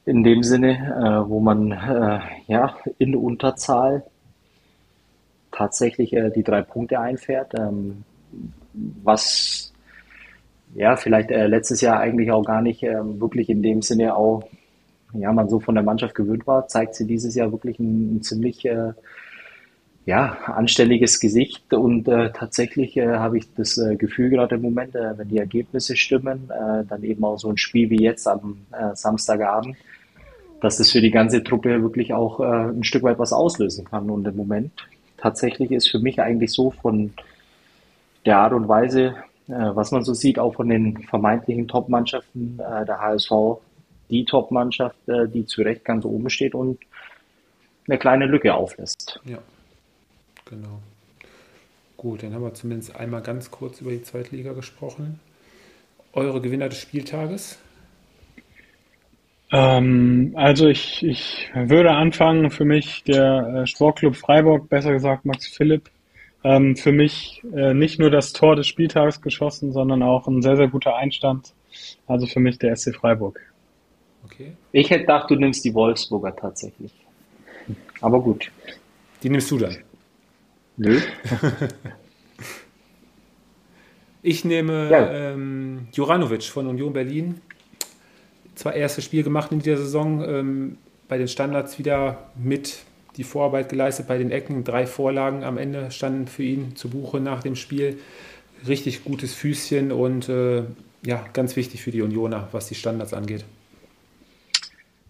In dem Sinne, äh, wo man äh, ja in Unterzahl tatsächlich äh, die drei Punkte einfährt, ähm, was ja vielleicht äh, letztes Jahr eigentlich auch gar nicht ähm, wirklich in dem Sinne auch ja, man so von der Mannschaft gewöhnt war, zeigt sie dieses Jahr wirklich ein, ein ziemlich äh, ja, anständiges Gesicht und äh, tatsächlich äh, habe ich das äh, Gefühl gerade im Moment, äh, wenn die Ergebnisse stimmen, äh, dann eben auch so ein Spiel wie jetzt am äh, Samstagabend, dass das für die ganze Truppe wirklich auch ein Stück weit was auslösen kann. Und im Moment tatsächlich ist für mich eigentlich so von der Art und Weise, was man so sieht, auch von den vermeintlichen Top-Mannschaften der HSV die Top-Mannschaft, die zu Recht ganz oben steht und eine kleine Lücke auflässt. Ja, genau. Gut, dann haben wir zumindest einmal ganz kurz über die Zweitliga gesprochen. Eure Gewinner des Spieltages? Ähm, also ich, ich würde anfangen, für mich der äh, Sportclub Freiburg, besser gesagt Max Philipp, ähm, für mich äh, nicht nur das Tor des Spieltages geschossen, sondern auch ein sehr, sehr guter Einstand. Also für mich der SC Freiburg. Okay. Ich hätte gedacht, du nimmst die Wolfsburger tatsächlich. Aber gut. Die nimmst du dann? Nö. ich nehme ja. ähm, Juranovic von Union Berlin. Zwar erstes Spiel gemacht in dieser Saison, ähm, bei den Standards wieder mit die Vorarbeit geleistet, bei den Ecken drei Vorlagen am Ende standen für ihn zu Buche nach dem Spiel. Richtig gutes Füßchen und äh, ja, ganz wichtig für die Unioner, was die Standards angeht.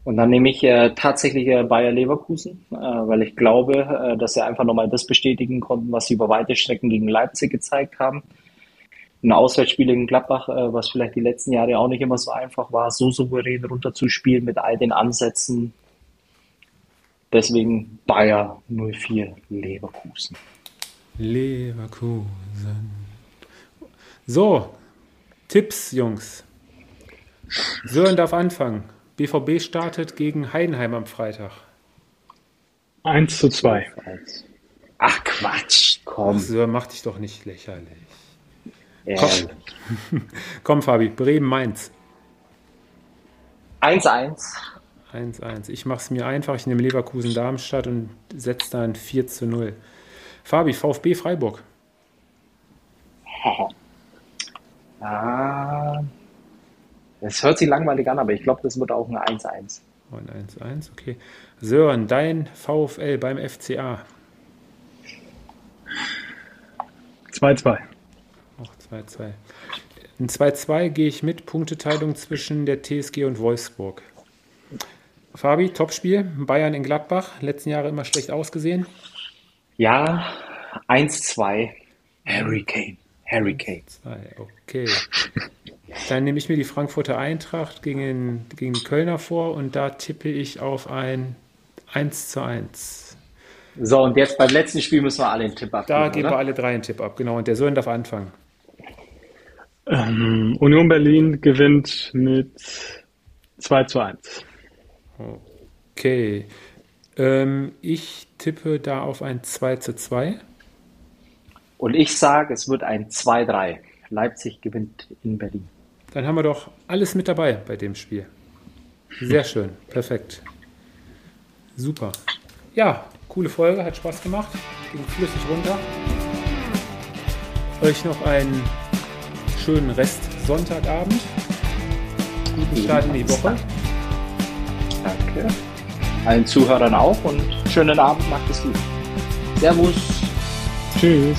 Und dann nehme ich äh, tatsächlich äh, Bayer Leverkusen, äh, weil ich glaube, äh, dass sie einfach nochmal das bestätigen konnten, was sie über weite Strecken gegen Leipzig gezeigt haben. Ein Auswärtsspiel in Gladbach, äh, was vielleicht die letzten Jahre auch nicht immer so einfach war, so souverän runterzuspielen mit all den Ansätzen. Deswegen Bayer 04 Leverkusen. Leverkusen. So, Tipps, Jungs. Sören darf anfangen. BVB startet gegen Heidenheim am Freitag. 1 zu 2. Ach Quatsch, komm. So, mach dich doch nicht lächerlich. Komm. komm, Fabi, Bremen Mainz. 1-1. 1-1. Ich mache es mir einfach. Ich nehme Leverkusen Darmstadt und setze dann 4 zu 0. Fabi, VfB Freiburg. ah, es hört sich langweilig an, aber ich glaube, das wird auch ein 1-1. Ein 1-1, okay. Sören, dein VfL beim FCA. 2-2. Auch 2-2. In 2-2 gehe ich mit Punkteteilung zwischen der TSG und Wolfsburg. Fabi, Topspiel. Bayern in Gladbach. Letzten Jahre immer schlecht ausgesehen. Ja, 1-2. Harry Kane. Harry Kane. Okay. Dann nehme ich mir die Frankfurter Eintracht gegen, gegen die Kölner vor und da tippe ich auf ein 1 zu 1. So, und jetzt beim letzten Spiel müssen wir alle einen Tipp abgeben. Da geben oder? wir alle drei einen Tipp ab, genau. Und der Sören darf anfangen. Ähm, Union Berlin gewinnt mit 2 zu 1. Okay. Ähm, ich tippe da auf ein 2 zu 2. Und ich sage, es wird ein 2-3. Leipzig gewinnt in Berlin. Dann haben wir doch alles mit dabei bei dem Spiel. Sehr schön, perfekt. Super. Ja, coole Folge, hat Spaß gemacht. Ging flüssig runter. Euch noch einen schönen Rest Sonntagabend. Guten Start in die Woche. Danke. Allen Zuhörern auch und schönen Abend, macht es gut. Servus. Tschüss.